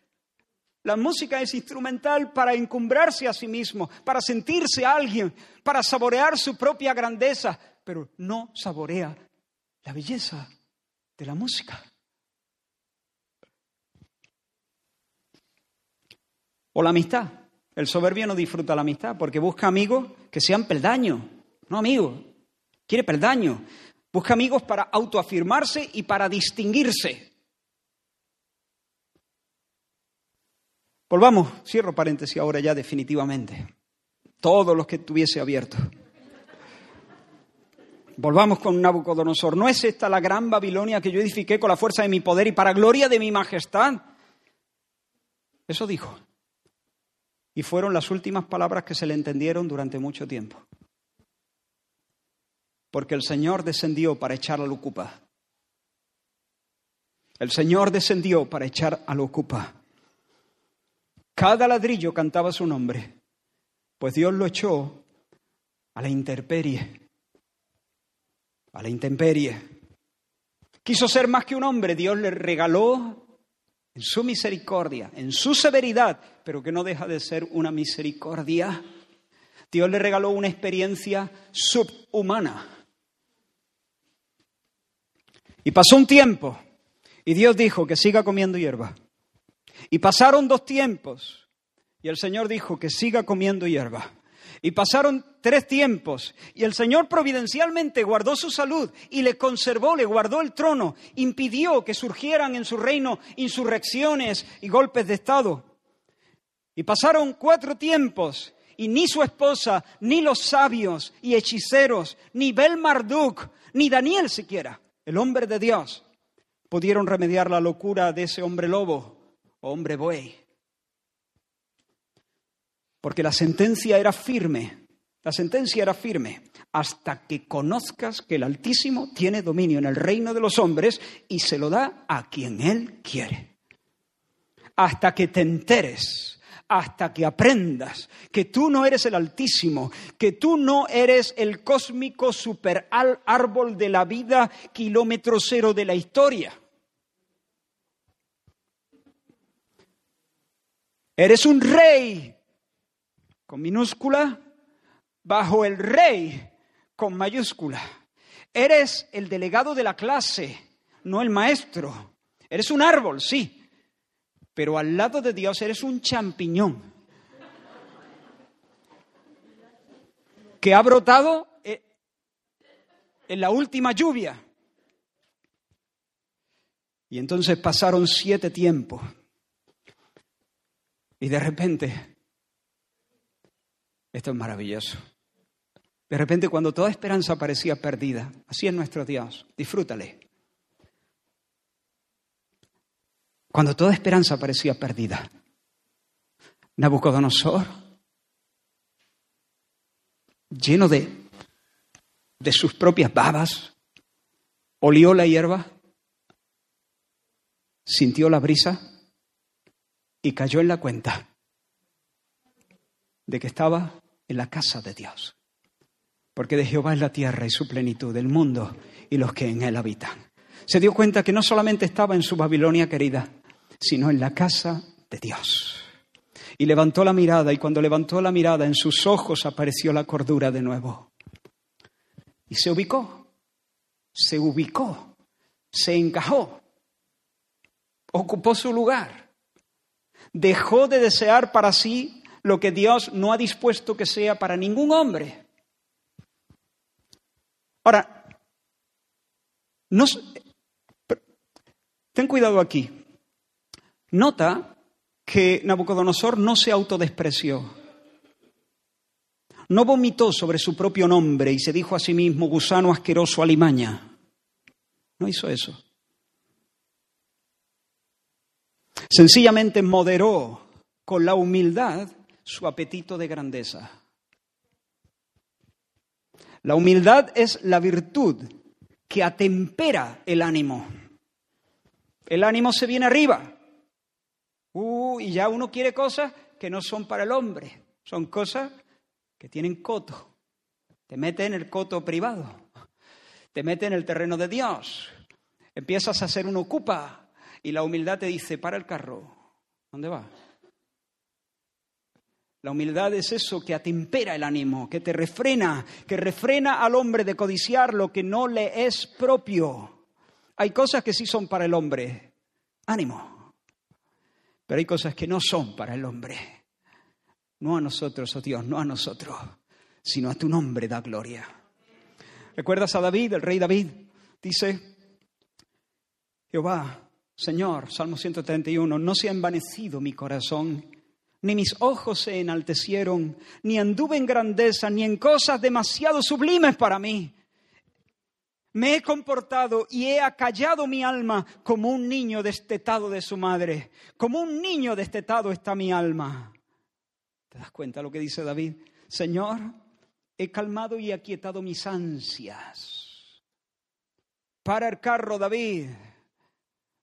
La música es instrumental para encumbrarse a sí mismo, para sentirse alguien, para saborear su propia grandeza, pero no saborea la belleza de la música. O la amistad. El soberbio no disfruta la amistad porque busca amigos que sean peldaños, no amigos. Quiere peldaños. Busca amigos para autoafirmarse y para distinguirse. Volvamos, cierro paréntesis ahora ya definitivamente. Todos los que tuviese abierto. Volvamos con Nabucodonosor. ¿No es esta la gran Babilonia que yo edifiqué con la fuerza de mi poder y para gloria de mi majestad? Eso dijo. Y fueron las últimas palabras que se le entendieron durante mucho tiempo. Porque el Señor descendió para echar al ocupa. El Señor descendió para echar al ocupa. Cada ladrillo cantaba su nombre, pues Dios lo echó a la intemperie, a la intemperie. Quiso ser más que un hombre, Dios le regaló en su misericordia, en su severidad, pero que no deja de ser una misericordia. Dios le regaló una experiencia subhumana. Y pasó un tiempo y Dios dijo que siga comiendo hierba. Y pasaron dos tiempos y el Señor dijo que siga comiendo hierba. Y pasaron tres tiempos y el Señor providencialmente guardó su salud y le conservó, le guardó el trono, impidió que surgieran en su reino insurrecciones y golpes de Estado. Y pasaron cuatro tiempos y ni su esposa, ni los sabios y hechiceros, ni Bel Marduk, ni Daniel siquiera, el hombre de Dios, pudieron remediar la locura de ese hombre lobo hombre buey. Porque la sentencia era firme, la sentencia era firme, hasta que conozcas que el Altísimo tiene dominio en el reino de los hombres y se lo da a quien Él quiere. Hasta que te enteres, hasta que aprendas que tú no eres el Altísimo, que tú no eres el cósmico super árbol de la vida, kilómetro cero de la historia Eres un rey con minúscula bajo el rey con mayúscula. Eres el delegado de la clase, no el maestro. Eres un árbol, sí, pero al lado de Dios eres un champiñón que ha brotado eh, en la última lluvia. Y entonces pasaron siete tiempos y de repente, esto es maravilloso. De repente cuando toda esperanza parecía perdida, así es nuestro Dios, disfrútale. Cuando toda esperanza parecía perdida, Nabucodonosor, lleno de, de sus propias babas, olió la hierba, sintió la brisa y cayó en la cuenta de que estaba en la casa de Dios. Porque de Jehová es la tierra y su plenitud, el mundo y los que en él habitan. Se dio cuenta que no solamente estaba en su Babilonia querida, sino en la casa de Dios. Y levantó la mirada y cuando levantó la mirada en sus ojos apareció la cordura de nuevo. Y se ubicó, se ubicó se encajó, ocupó su lugar, dejó de desear para sí lo que Dios no ha dispuesto que sea para ningún hombre. Ahora, no, ten cuidado aquí. Nota que Nabucodonosor no se autodespreció. No vomitó sobre su propio nombre y se dijo a sí mismo, gusano asqueroso alimaña. No hizo eso. Sencillamente moderó con la humildad su apetito de grandeza. La humildad es la virtud que atempera el ánimo. El ánimo se viene arriba. Uh, y ya uno quiere cosas que no son para el hombre, son cosas que tienen coto. Te mete en el coto privado, te mete en el terreno de Dios. Empiezas a ser un ocupa y la humildad te dice, para el carro, ¿dónde va? La humildad es eso que atempera el ánimo, que te refrena, que refrena al hombre de codiciar lo que no le es propio. Hay cosas que sí son para el hombre, ánimo, pero hay cosas que no son para el hombre. No a nosotros, oh Dios, no a nosotros, sino a tu nombre da gloria. ¿Recuerdas a David, el rey David? Dice, Jehová, Señor, Salmo 131, no se ha envanecido mi corazón, ni mis ojos se enaltecieron, ni anduve en grandeza, ni en cosas demasiado sublimes para mí. Me he comportado y he acallado mi alma como un niño destetado de su madre. Como un niño destetado está mi alma. ¿Te das cuenta lo que dice David? Señor, he calmado y aquietado mis ansias. Para el carro, David.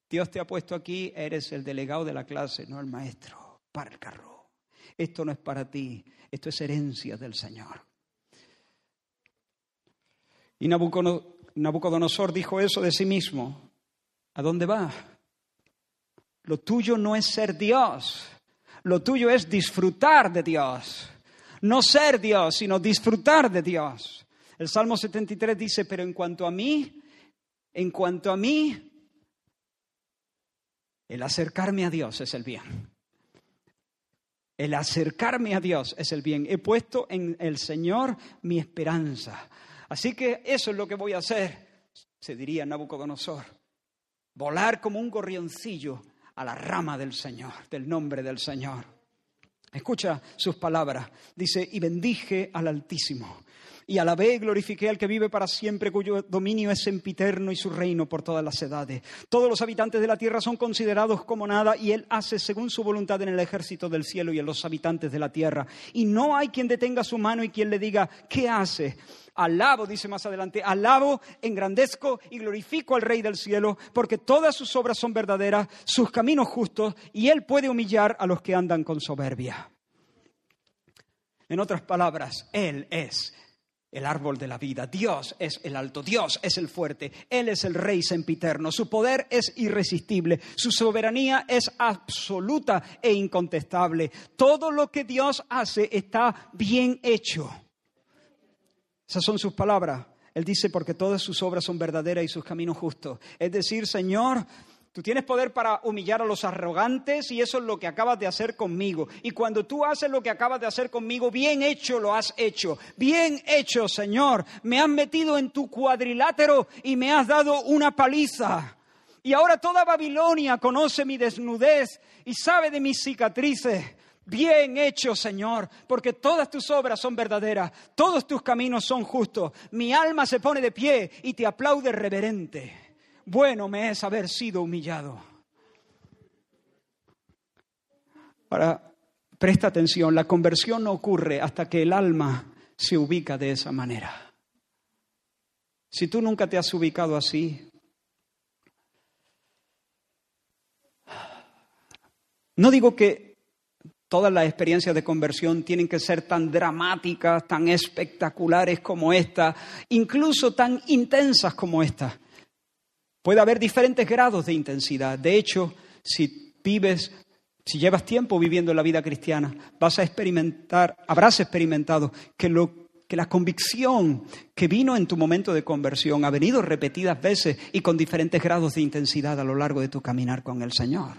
Dios te ha puesto aquí, eres el delegado de la clase, no el maestro. Para el carro. Esto no es para ti, esto es herencia del Señor. Y Nabucodonosor dijo eso de sí mismo. ¿A dónde va? Lo tuyo no es ser Dios. Lo tuyo es disfrutar de Dios. No ser Dios, sino disfrutar de Dios. El Salmo 73 dice, pero en cuanto a mí, en cuanto a mí, el acercarme a Dios es el bien. El acercarme a Dios es el bien. He puesto en el Señor mi esperanza. Así que eso es lo que voy a hacer, se diría Nabucodonosor. Volar como un gorrioncillo a la rama del Señor, del nombre del Señor. Escucha sus palabras. Dice, y bendije al Altísimo. Y alabé y glorifiqué al que vive para siempre, cuyo dominio es sempiterno y su reino por todas las edades. Todos los habitantes de la tierra son considerados como nada y él hace según su voluntad en el ejército del cielo y en los habitantes de la tierra. Y no hay quien detenga su mano y quien le diga, ¿qué hace? Alabo, dice más adelante, alabo, engrandezco y glorifico al Rey del cielo, porque todas sus obras son verdaderas, sus caminos justos, y Él puede humillar a los que andan con soberbia. En otras palabras, Él es el árbol de la vida. Dios es el alto, Dios es el fuerte, Él es el rey sempiterno, su poder es irresistible, su soberanía es absoluta e incontestable. Todo lo que Dios hace está bien hecho. Esas son sus palabras. Él dice, porque todas sus obras son verdaderas y sus caminos justos. Es decir, Señor, tú tienes poder para humillar a los arrogantes y eso es lo que acabas de hacer conmigo. Y cuando tú haces lo que acabas de hacer conmigo, bien hecho lo has hecho. Bien hecho, Señor. Me has metido en tu cuadrilátero y me has dado una paliza. Y ahora toda Babilonia conoce mi desnudez y sabe de mis cicatrices. Bien hecho, Señor, porque todas tus obras son verdaderas, todos tus caminos son justos. Mi alma se pone de pie y te aplaude reverente. Bueno me es haber sido humillado. Ahora, presta atención, la conversión no ocurre hasta que el alma se ubica de esa manera. Si tú nunca te has ubicado así, no digo que Todas las experiencias de conversión tienen que ser tan dramáticas, tan espectaculares como esta, incluso tan intensas como esta. Puede haber diferentes grados de intensidad. De hecho, si vives, si llevas tiempo viviendo la vida cristiana, vas a experimentar, habrás experimentado que lo que la convicción que vino en tu momento de conversión ha venido repetidas veces y con diferentes grados de intensidad a lo largo de tu caminar con el Señor.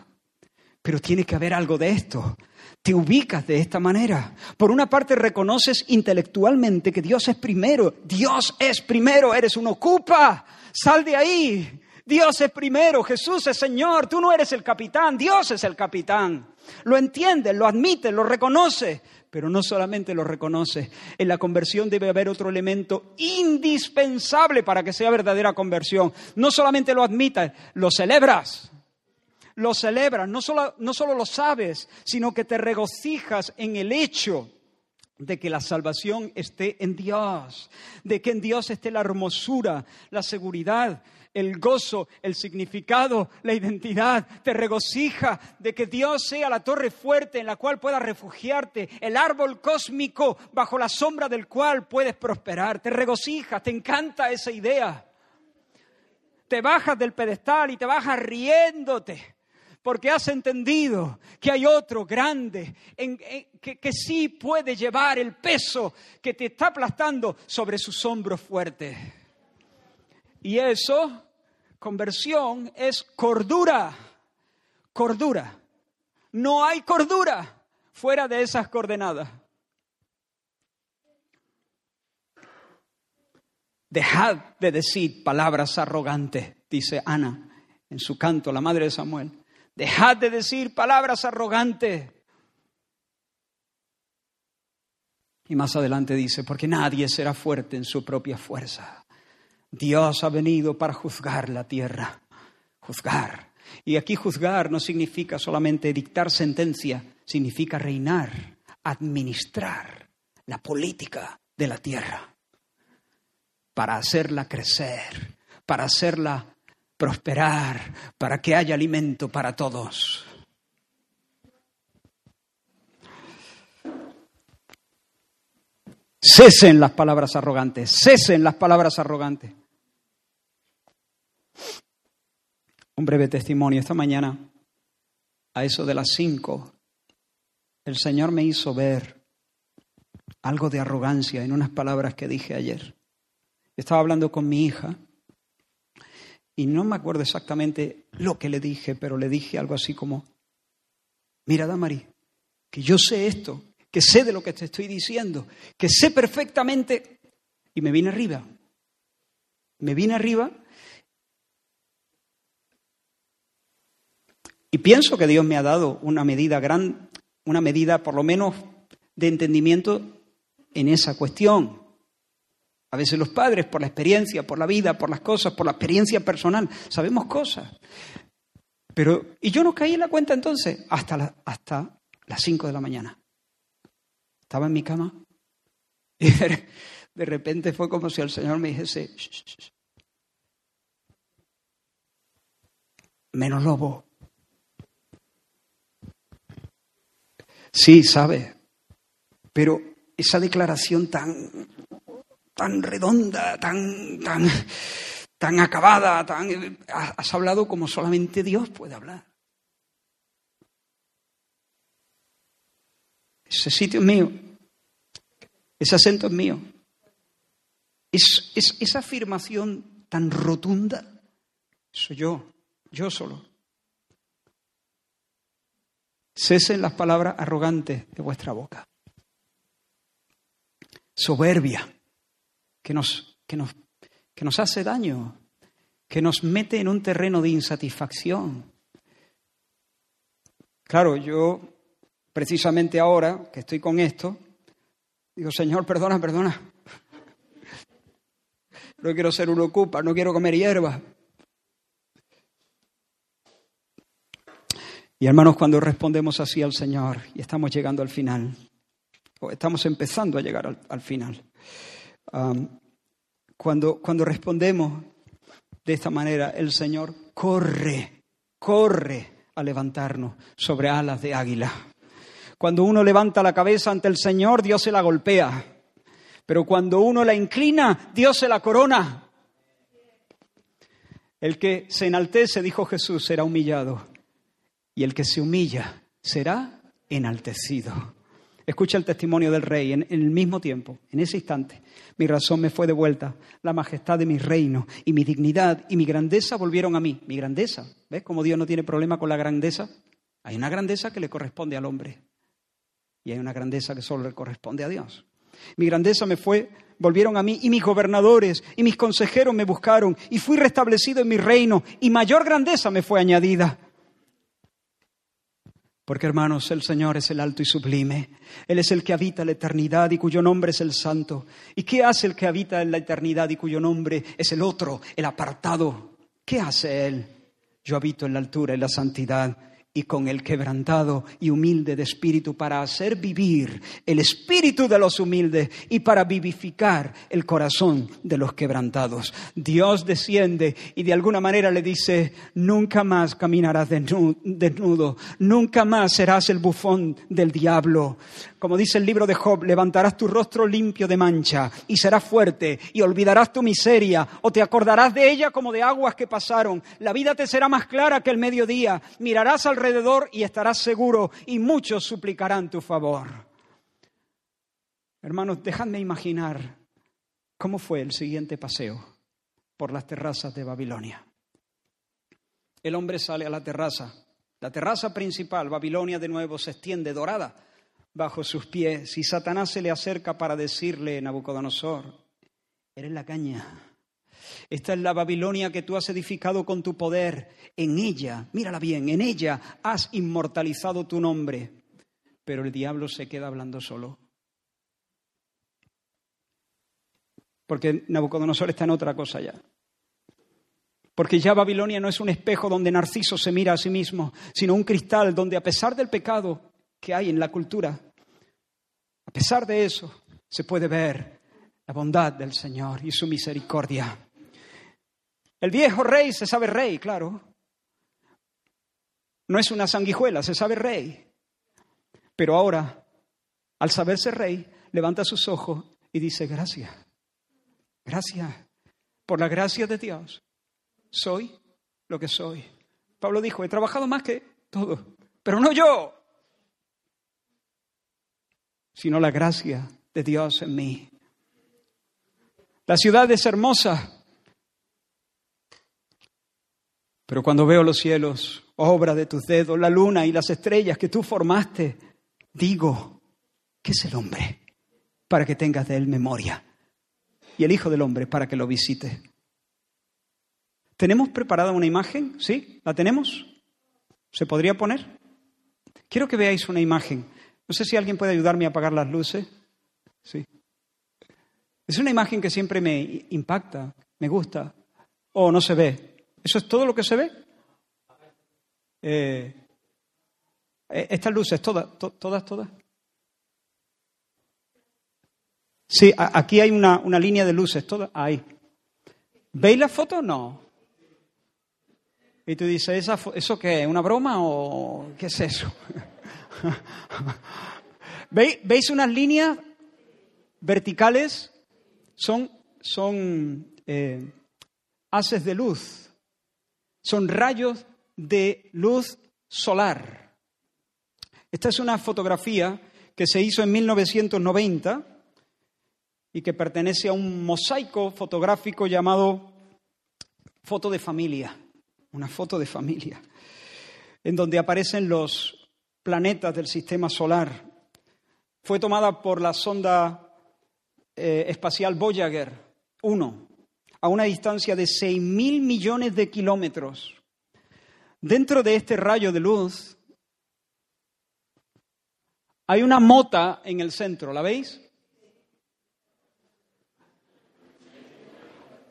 Pero tiene que haber algo de esto. Te ubicas de esta manera. Por una parte reconoces intelectualmente que Dios es primero. Dios es primero. Eres un ocupa. Sal de ahí. Dios es primero. Jesús es Señor. Tú no eres el capitán. Dios es el capitán. Lo entiendes, lo admites, lo reconoces. Pero no solamente lo reconoces. En la conversión debe haber otro elemento indispensable para que sea verdadera conversión. No solamente lo admitas, lo celebras lo celebras, no solo, no solo lo sabes, sino que te regocijas en el hecho de que la salvación esté en Dios, de que en Dios esté la hermosura, la seguridad, el gozo, el significado, la identidad. Te regocija de que Dios sea la torre fuerte en la cual puedas refugiarte, el árbol cósmico bajo la sombra del cual puedes prosperar. Te regocijas, te encanta esa idea. Te bajas del pedestal y te bajas riéndote porque has entendido que hay otro grande que, sí puede llevar el peso que te está aplastando sobre sus hombros fuertes. Y eso, conversión, es cordura, cordura. No hay cordura fuera de esas coordenadas. Dejad de decir palabras arrogantes, dice Ana en su canto, la madre de Samuel. Dejad de decir palabras arrogantes. Y más adelante dice, porque nadie será fuerte en su propia fuerza. Dios ha venido para juzgar la tierra, juzgar. Y aquí juzgar no significa solamente dictar sentencia, significa reinar, administrar la política de la tierra, para hacerla crecer, para hacerla prosperar, para que haya alimento para todos. Cesen las palabras arrogantes, cesen las palabras arrogantes. Un breve testimonio. Esta mañana, a eso de las cinco, el Señor me hizo ver algo de arrogancia en unas palabras que dije ayer. Estaba hablando con mi hija y no me acuerdo exactamente lo que le dije, pero le dije algo así como, mira, Damari, que yo sé esto, que sé de lo que te estoy diciendo, que sé perfectamente, y me vine arriba. Me vine arriba y pienso que Dios me ha dado una medida gran, una medida por lo menos de entendimiento en esa cuestión. A veces los padres, por la experiencia, por la vida, por las cosas, por la experiencia personal, sabemos cosas. Pero, y yo no caí en la cuenta entonces hasta, hasta las 5 de la mañana. Estaba en mi cama y de, repente fue como si el Señor me dijese, menos lobo. Sí, sabe, pero esa declaración tan tan redonda, tan, tan, tan acabada, tan, has hablado como solamente Dios puede hablar. Ese sitio es mío, ese acento es mío. Es, es, esa afirmación tan rotunda, soy yo, yo solo. Cesen las palabras arrogantes de vuestra boca. Soberbia que nos, que nos, que nos hace daño, que nos mete en un terreno de insatisfacción. Claro, yo precisamente ahora que estoy con esto, digo, Señor, perdona, perdona. No quiero ser un ocupa, no quiero comer hierba. Y hermanos, cuando respondemos así al Señor y estamos llegando al final, o estamos empezando a llegar al, al final, cuando, cuando respondemos de esta manera, el Señor corre, corre a levantarnos sobre alas de águila. Cuando uno levanta la cabeza ante el Señor, Dios se la golpea. Pero cuando uno la inclina, Dios se la corona. El que se enaltece, dijo Jesús, será humillado. Y el que se humilla será enaltecido. Escucha el testimonio del rey en, el mismo tiempo, en ese instante. Mi razón me fue devuelta, la majestad de mi reino y mi dignidad y mi grandeza volvieron a mí. Mi grandeza, ¿ves cómo Dios no tiene problema con la grandeza? Hay una grandeza que le corresponde al hombre y hay una grandeza que solo le corresponde a Dios. Mi grandeza me fue, volvieron a mí y mis gobernadores y mis consejeros me buscaron y fui restablecido en mi reino y mayor grandeza me fue añadida. Porque hermanos, el Señor es el alto y sublime. Él es el que habita la eternidad y cuyo nombre es el santo. ¿Y qué hace el que habita en la eternidad y cuyo nombre es el otro, el apartado? ¿Qué hace Él? Yo habito en la altura y la santidad y con el quebrantado y humilde de espíritu para hacer vivir el espíritu de los humildes y para vivificar el corazón de los quebrantados. Dios desciende y de alguna manera le dice, nunca más caminarás desnudo, nunca más serás el bufón del diablo. Como dice el libro de Job, levantarás tu rostro limpio de mancha y serás fuerte y olvidarás tu miseria o te acordarás de ella como de aguas que pasaron. La vida te será más clara que el mediodía. Mirarás alrededor y estarás seguro y muchos suplicarán tu favor. Hermanos, dejadme imaginar cómo fue el siguiente paseo por las terrazas de Babilonia. El hombre sale a la terraza. La terraza principal, Babilonia de nuevo, se extiende dorada bajo sus pies y Satanás se le acerca para decirle, Nabucodonosor, eres la caña. Esta es la Babilonia que tú has edificado con tu poder. En ella, mírala bien, en ella has inmortalizado tu nombre. Pero el diablo se queda hablando solo. Porque Nabucodonosor está en otra cosa ya. Porque ya Babilonia no es un espejo donde Narciso se mira a sí mismo, sino un cristal donde a pesar del pecado, que hay en la cultura. A pesar de eso, se puede ver la bondad del Señor y su misericordia. El viejo rey se sabe rey, claro. No es una sanguijuela, se sabe rey. Pero ahora, al saberse rey, levanta sus ojos y dice, gracias, gracias, por la gracia de Dios, soy lo que soy. Pablo dijo, he trabajado más que todo, pero no yo, sino la gracia de Dios en mí. La ciudad es hermosa, pero cuando veo los cielos, obra de tus dedos, la luna y las estrellas que tú formaste, digo, ¿qué es el hombre? Para que tengas de él memoria. Y el Hijo del Hombre para que lo visite. ¿Tenemos preparada una imagen? ¿Sí? ¿La tenemos? ¿Se podría poner? Quiero que veáis una imagen. No sé si alguien puede ayudarme a apagar las luces. Sí. Es una imagen que siempre me impacta, me gusta, o no se ve. ¿Eso es todo lo que se ve? Eh, eh, estas luces, todas, todas, todas. Sí, aquí hay una, una, línea de luces, todas, ahí. ¿Veis la foto? No. Y tú dices, ¿eso qué? ¿Una broma o qué es eso? ¿Veis unas líneas verticales? Son, son eh, haces de luz, son rayos de luz solar. Esta es una fotografía que se hizo en 1990 y que pertenece a un mosaico fotográfico llamado foto de familia, una foto de familia, en donde aparecen los planetas del sistema solar. Fue tomada por la sonda eh, espacial Voyager 1 a una distancia de 6.000 millones de kilómetros. Dentro de este rayo de luz hay una mota en el centro, ¿la veis?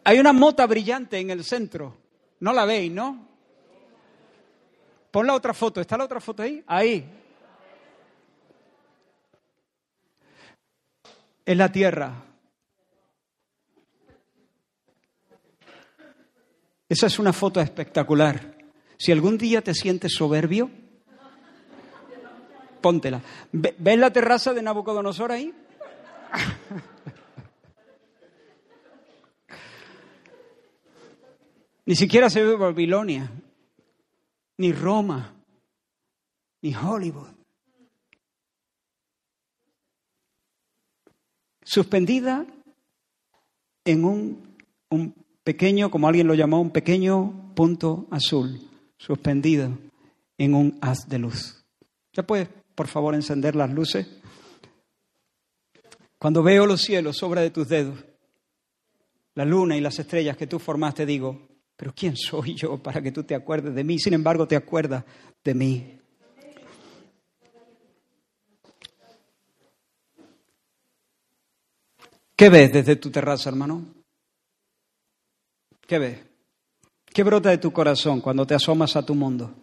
Hay una mota brillante en el centro. No la veis, ¿no? Pon la otra foto. ¿Está la otra foto ahí? Ahí. Es la tierra. Esa es una foto espectacular. Si algún día te sientes soberbio, póntela. ¿Ves la terraza de Nabucodonosor ahí? Ni siquiera se ve Babilonia ni Roma, ni Hollywood. suspendida en un, un pequeño, como alguien lo llamó, un pequeño punto azul, suspendido en un haz de luz. ¿Ya puedes, por favor, encender las luces? Cuando veo los cielos sobre de tus dedos, la luna y las estrellas que tú formaste, digo, pero ¿quién soy yo para que tú te acuerdes de mí? Sin embargo, te acuerdas de mí. ¿Qué ves desde tu terraza, hermano? ¿Qué ves? ¿Qué brota de tu corazón cuando te asomas a tu mundo?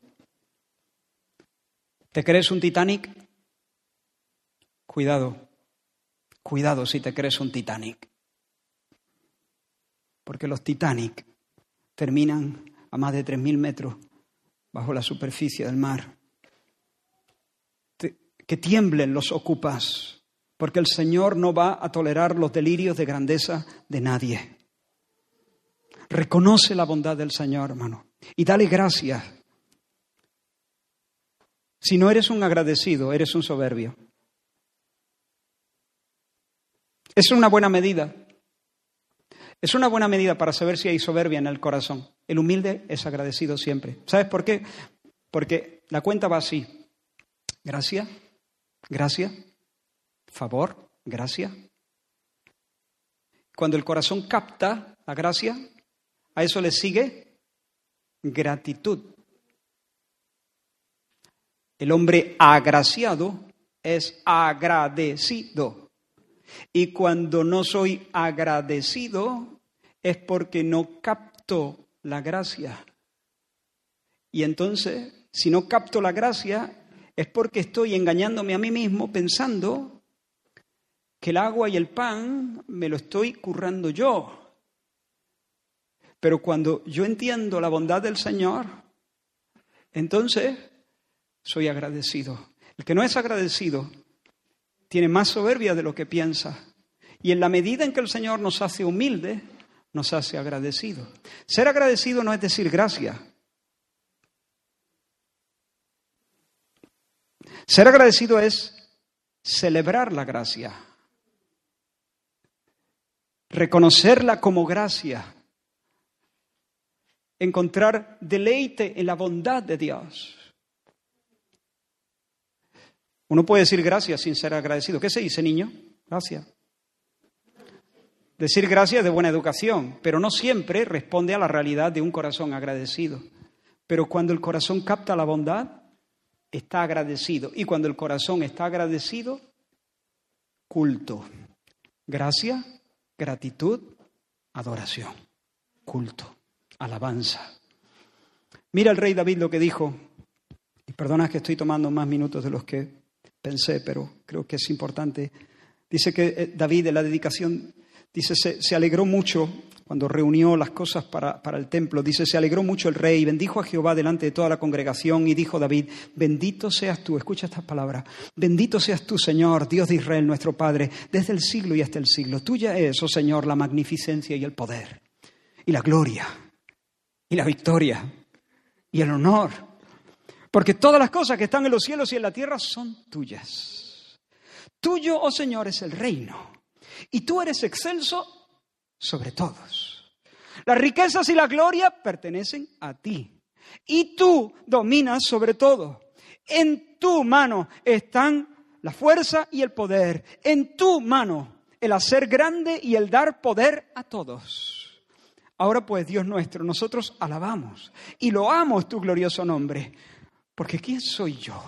¿Te crees un Titanic? Cuidado, cuidado si te crees un Titanic. Porque los Titanic terminan a más de 3.000 metros bajo la superficie del mar. Que tiemblen los ocupas, porque el Señor no va a tolerar los delirios de grandeza de nadie. Reconoce la bondad del Señor, hermano, y dale gracias si no eres un agradecido, eres un soberbio. Es una buena medida. Es una buena medida para saber si hay soberbia en el corazón. El humilde es agradecido siempre. ¿Sabes por qué? Porque la cuenta va así. Gracia, gracia, favor, gracia. Cuando el corazón capta la gracia, a eso le sigue gratitud. El hombre agraciado es agradecido. Y cuando no soy agradecido es porque no capto la gracia. Y entonces, si no capto la gracia, es porque estoy engañándome a mí mismo pensando que el agua y el pan me lo estoy currando yo. Pero cuando yo entiendo la bondad del Señor, entonces soy agradecido. El que no es agradecido tiene más soberbia de lo que piensa. Y en la medida en que el Señor nos hace humilde, nos hace agradecido. Ser agradecido no es decir gracias. Ser agradecido es celebrar la gracia, reconocerla como gracia, encontrar deleite en la bondad de Dios. Uno puede decir gracias sin ser agradecido. ¿Qué se dice, niño? Gracias. Decir gracias de buena educación, pero no siempre responde a la realidad de un corazón agradecido. Pero cuando el corazón capta la bondad, está agradecido. Y cuando el corazón está agradecido, culto. Gracia, gratitud, adoración. Culto, alabanza. Mira el rey David lo que dijo. Y perdona que estoy tomando más minutos de los que pensé, pero creo que es importante. Dice que eh, David en la dedicación, dice, se, alegró mucho cuando reunió las cosas para, para, el templo. Dice, se alegró mucho el rey, bendijo a Jehová delante de toda la congregación y dijo David, bendito seas tú, escucha estas palabras, bendito seas tú, Señor, Dios de Israel, nuestro Padre, desde el siglo y hasta el siglo. Tuya es, oh Señor, la magnificencia y el poder, y la gloria, y la victoria, y el honor porque todas las cosas que están en los cielos y en la tierra son tuyas. Tuyo, oh Señor, es el reino. Y tú eres excelso sobre todos. Las riquezas y la gloria pertenecen a ti. Y tú dominas sobre todo. En tu mano están la fuerza y el poder. En tu mano el hacer grande y el dar poder a todos. Ahora pues, Dios nuestro, nosotros alabamos y loamos tu glorioso nombre porque ¿quién soy yo?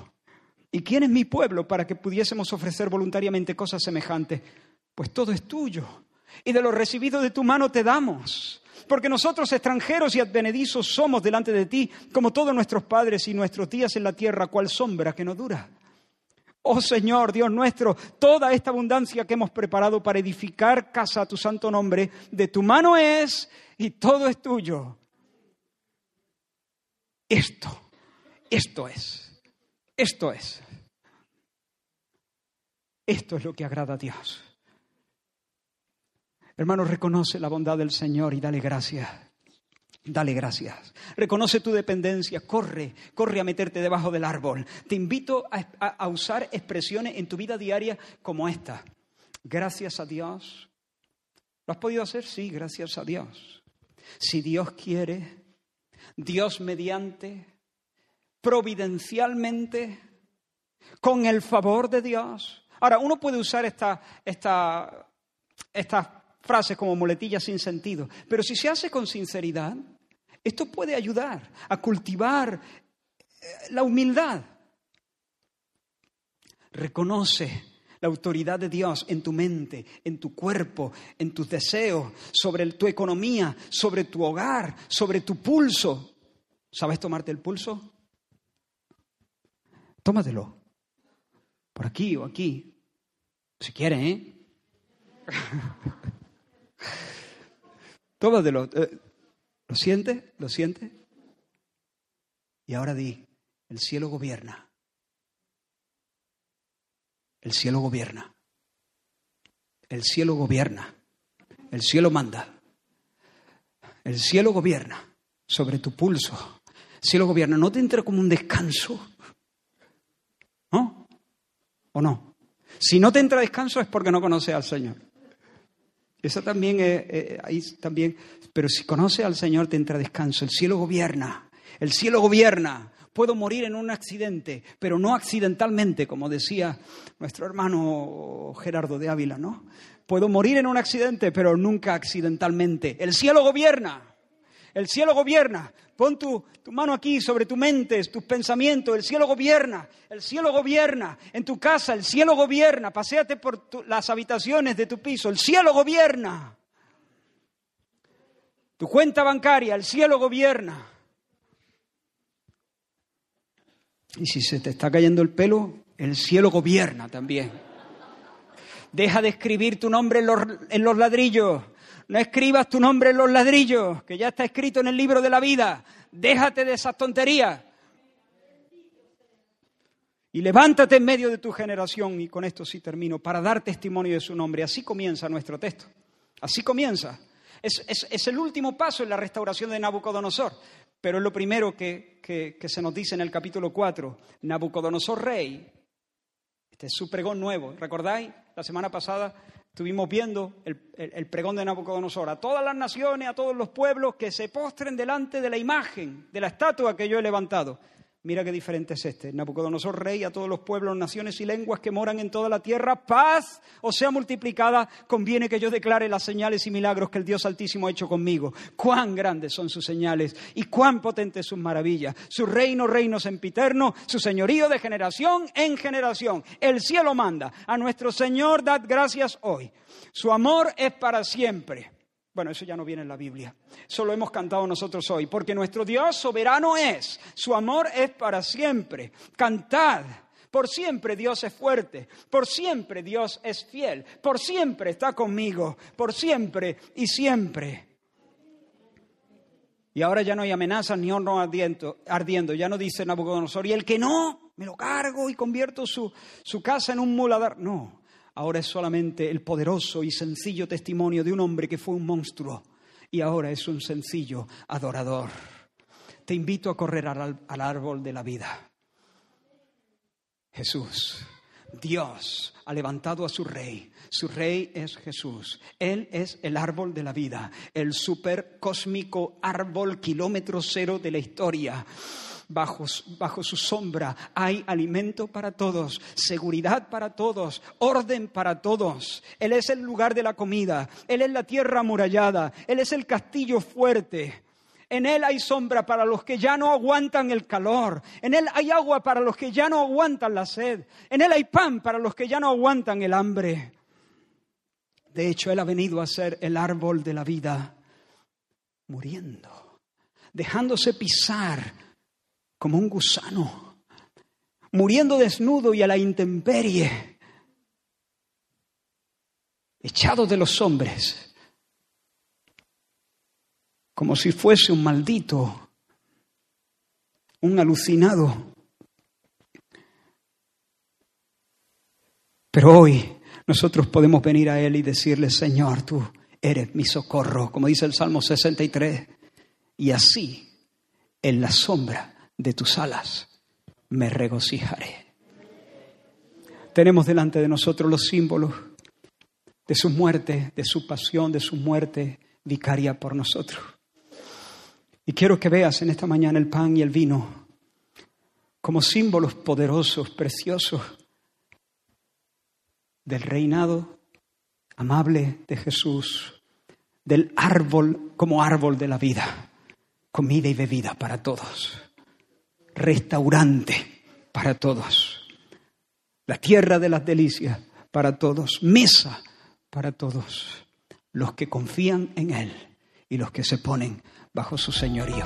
¿Y quién es mi pueblo para que pudiésemos ofrecer voluntariamente cosas semejantes? Pues todo es tuyo. Y de lo recibido de tu mano te damos. Porque nosotros extranjeros y advenedizos somos delante de ti, como todos nuestros padres y nuestros días en la tierra, cual sombra que no dura. Oh Señor, Dios nuestro, toda esta abundancia que hemos preparado para edificar casa a tu santo nombre, de tu mano es y todo es tuyo. Esto esto es, esto es. Esto es lo que agrada a Dios. Hermano, reconoce la bondad del Señor y dale gracias. Dale gracias. Reconoce tu dependencia. Corre, corre a meterte debajo del árbol. Te invito a, a usar expresiones en tu vida diaria como esta. Gracias a Dios. ¿Lo has podido hacer? Sí, gracias a Dios. Si Dios quiere, Dios mediante, providencialmente, con el favor de Dios. Ahora, uno puede usar esta, esta, estas frases como muletillas sin sentido, pero si se hace con sinceridad, esto puede ayudar a cultivar eh, la humildad. Reconoce la autoridad de Dios en tu mente, en tu cuerpo, en tus deseos, sobre tu economía, sobre tu hogar, sobre tu pulso. ¿Sabes tomarte el pulso? Tómatelo. Por aquí o aquí. Si quieres, ¿eh? Tómatelo. Eh, ¿Lo sientes? ¿Lo sientes? Y ahora di, el cielo gobierna. El cielo gobierna. El cielo gobierna. El cielo manda. El cielo gobierna sobre tu pulso. El cielo gobierna. No te entra como un descanso. ¿No? ¿O no? Si no te entra descanso es porque no conoces al Señor. Eso también es, ahí también, pero si conoces al Señor te entra descanso. El cielo gobierna. El cielo gobierna. Puedo morir en un accidente, pero no accidentalmente, como decía nuestro hermano Gerardo de Ávila, ¿no? Puedo morir en un accidente, pero nunca accidentalmente. El cielo gobierna. El cielo gobierna. Pon tu, mano aquí sobre tu mente, tus pensamientos. El cielo gobierna. El cielo gobierna. En tu casa, el cielo gobierna. Paseate por las habitaciones de tu piso. El cielo gobierna. Tu cuenta bancaria, el cielo gobierna. Y si se te está cayendo el pelo, el cielo gobierna también. Deja de escribir tu nombre en los, ladrillos. No escribas tu nombre en los ladrillos, que ya está escrito en el libro de la vida. Déjate de esas tonterías. Y levántate en medio de tu generación, y con esto sí termino, para dar testimonio de su nombre. Así comienza nuestro texto. Así comienza. Es, es, el último paso en la restauración de Nabucodonosor. Pero es lo primero que, se nos dice en el capítulo 4. Nabucodonosor rey, este es su pregón nuevo. ¿Recordáis? La semana pasada estuvimos viendo el, el, pregón de Nabucodonosor. A todas las naciones, a todos los pueblos que se postren delante de la imagen, de la estatua que yo he levantado. Mira qué diferente es este. Nabucodonosor, rey a todos los pueblos, naciones y lenguas que moran en toda la tierra, paz o sea multiplicada, conviene que yo declare las señales y milagros que el Dios Altísimo ha hecho conmigo. Cuán grandes son sus señales y cuán potentes sus maravillas. Su reino, reino sempiterno, su señorío de generación en generación. El cielo manda. A nuestro Señor dad gracias hoy. Su amor es para siempre. Bueno, eso ya no viene en la Biblia. Eso lo hemos cantado nosotros hoy. Porque nuestro Dios soberano es. Su amor es para siempre. Cantad. Por siempre Dios es fuerte. Por siempre Dios es fiel. Por siempre está conmigo. Por siempre y siempre. Y ahora ya no hay amenazas ni horno ardiendo, ardiendo. Ya no dice Nabucodonosor. Y el que no, me lo cargo y convierto su, su casa en un muladar. No ahora es solamente el poderoso y sencillo testimonio de un hombre que fue un monstruo y ahora es un sencillo adorador. Te invito a correr al, árbol de la vida. Jesús, Dios ha levantado a su rey. Su rey es Jesús. Él es el árbol de la vida, el supercósmico árbol kilómetro cero de la historia bajo, su sombra hay alimento para todos, seguridad para todos, orden para todos. Él es el lugar de la comida, Él es la tierra amurallada, Él es el castillo fuerte. En Él hay sombra para los que ya no aguantan el calor. En Él hay agua para los que ya no aguantan la sed. En Él hay pan para los que ya no aguantan el hambre. De hecho, Él ha venido a ser el árbol de la vida, muriendo, dejándose pisar como un gusano, muriendo desnudo y a la intemperie, echado de los hombres, como si fuese un maldito, un alucinado. Pero hoy nosotros podemos venir a Él y decirle, Señor, tú eres mi socorro, como dice el Salmo 63, y así, en la sombra de tus alas me regocijaré. Tenemos delante de nosotros los símbolos de su muerte, de su pasión, de su muerte vicaria por nosotros. Y quiero que veas en esta mañana el pan y el vino como símbolos poderosos, preciosos del reinado amable de Jesús, del árbol como árbol de la vida, comida y bebida para todos, restaurante para todos, la tierra de las delicias para todos, mesa para todos, los que confían en Él y los que se ponen bajo su señorío.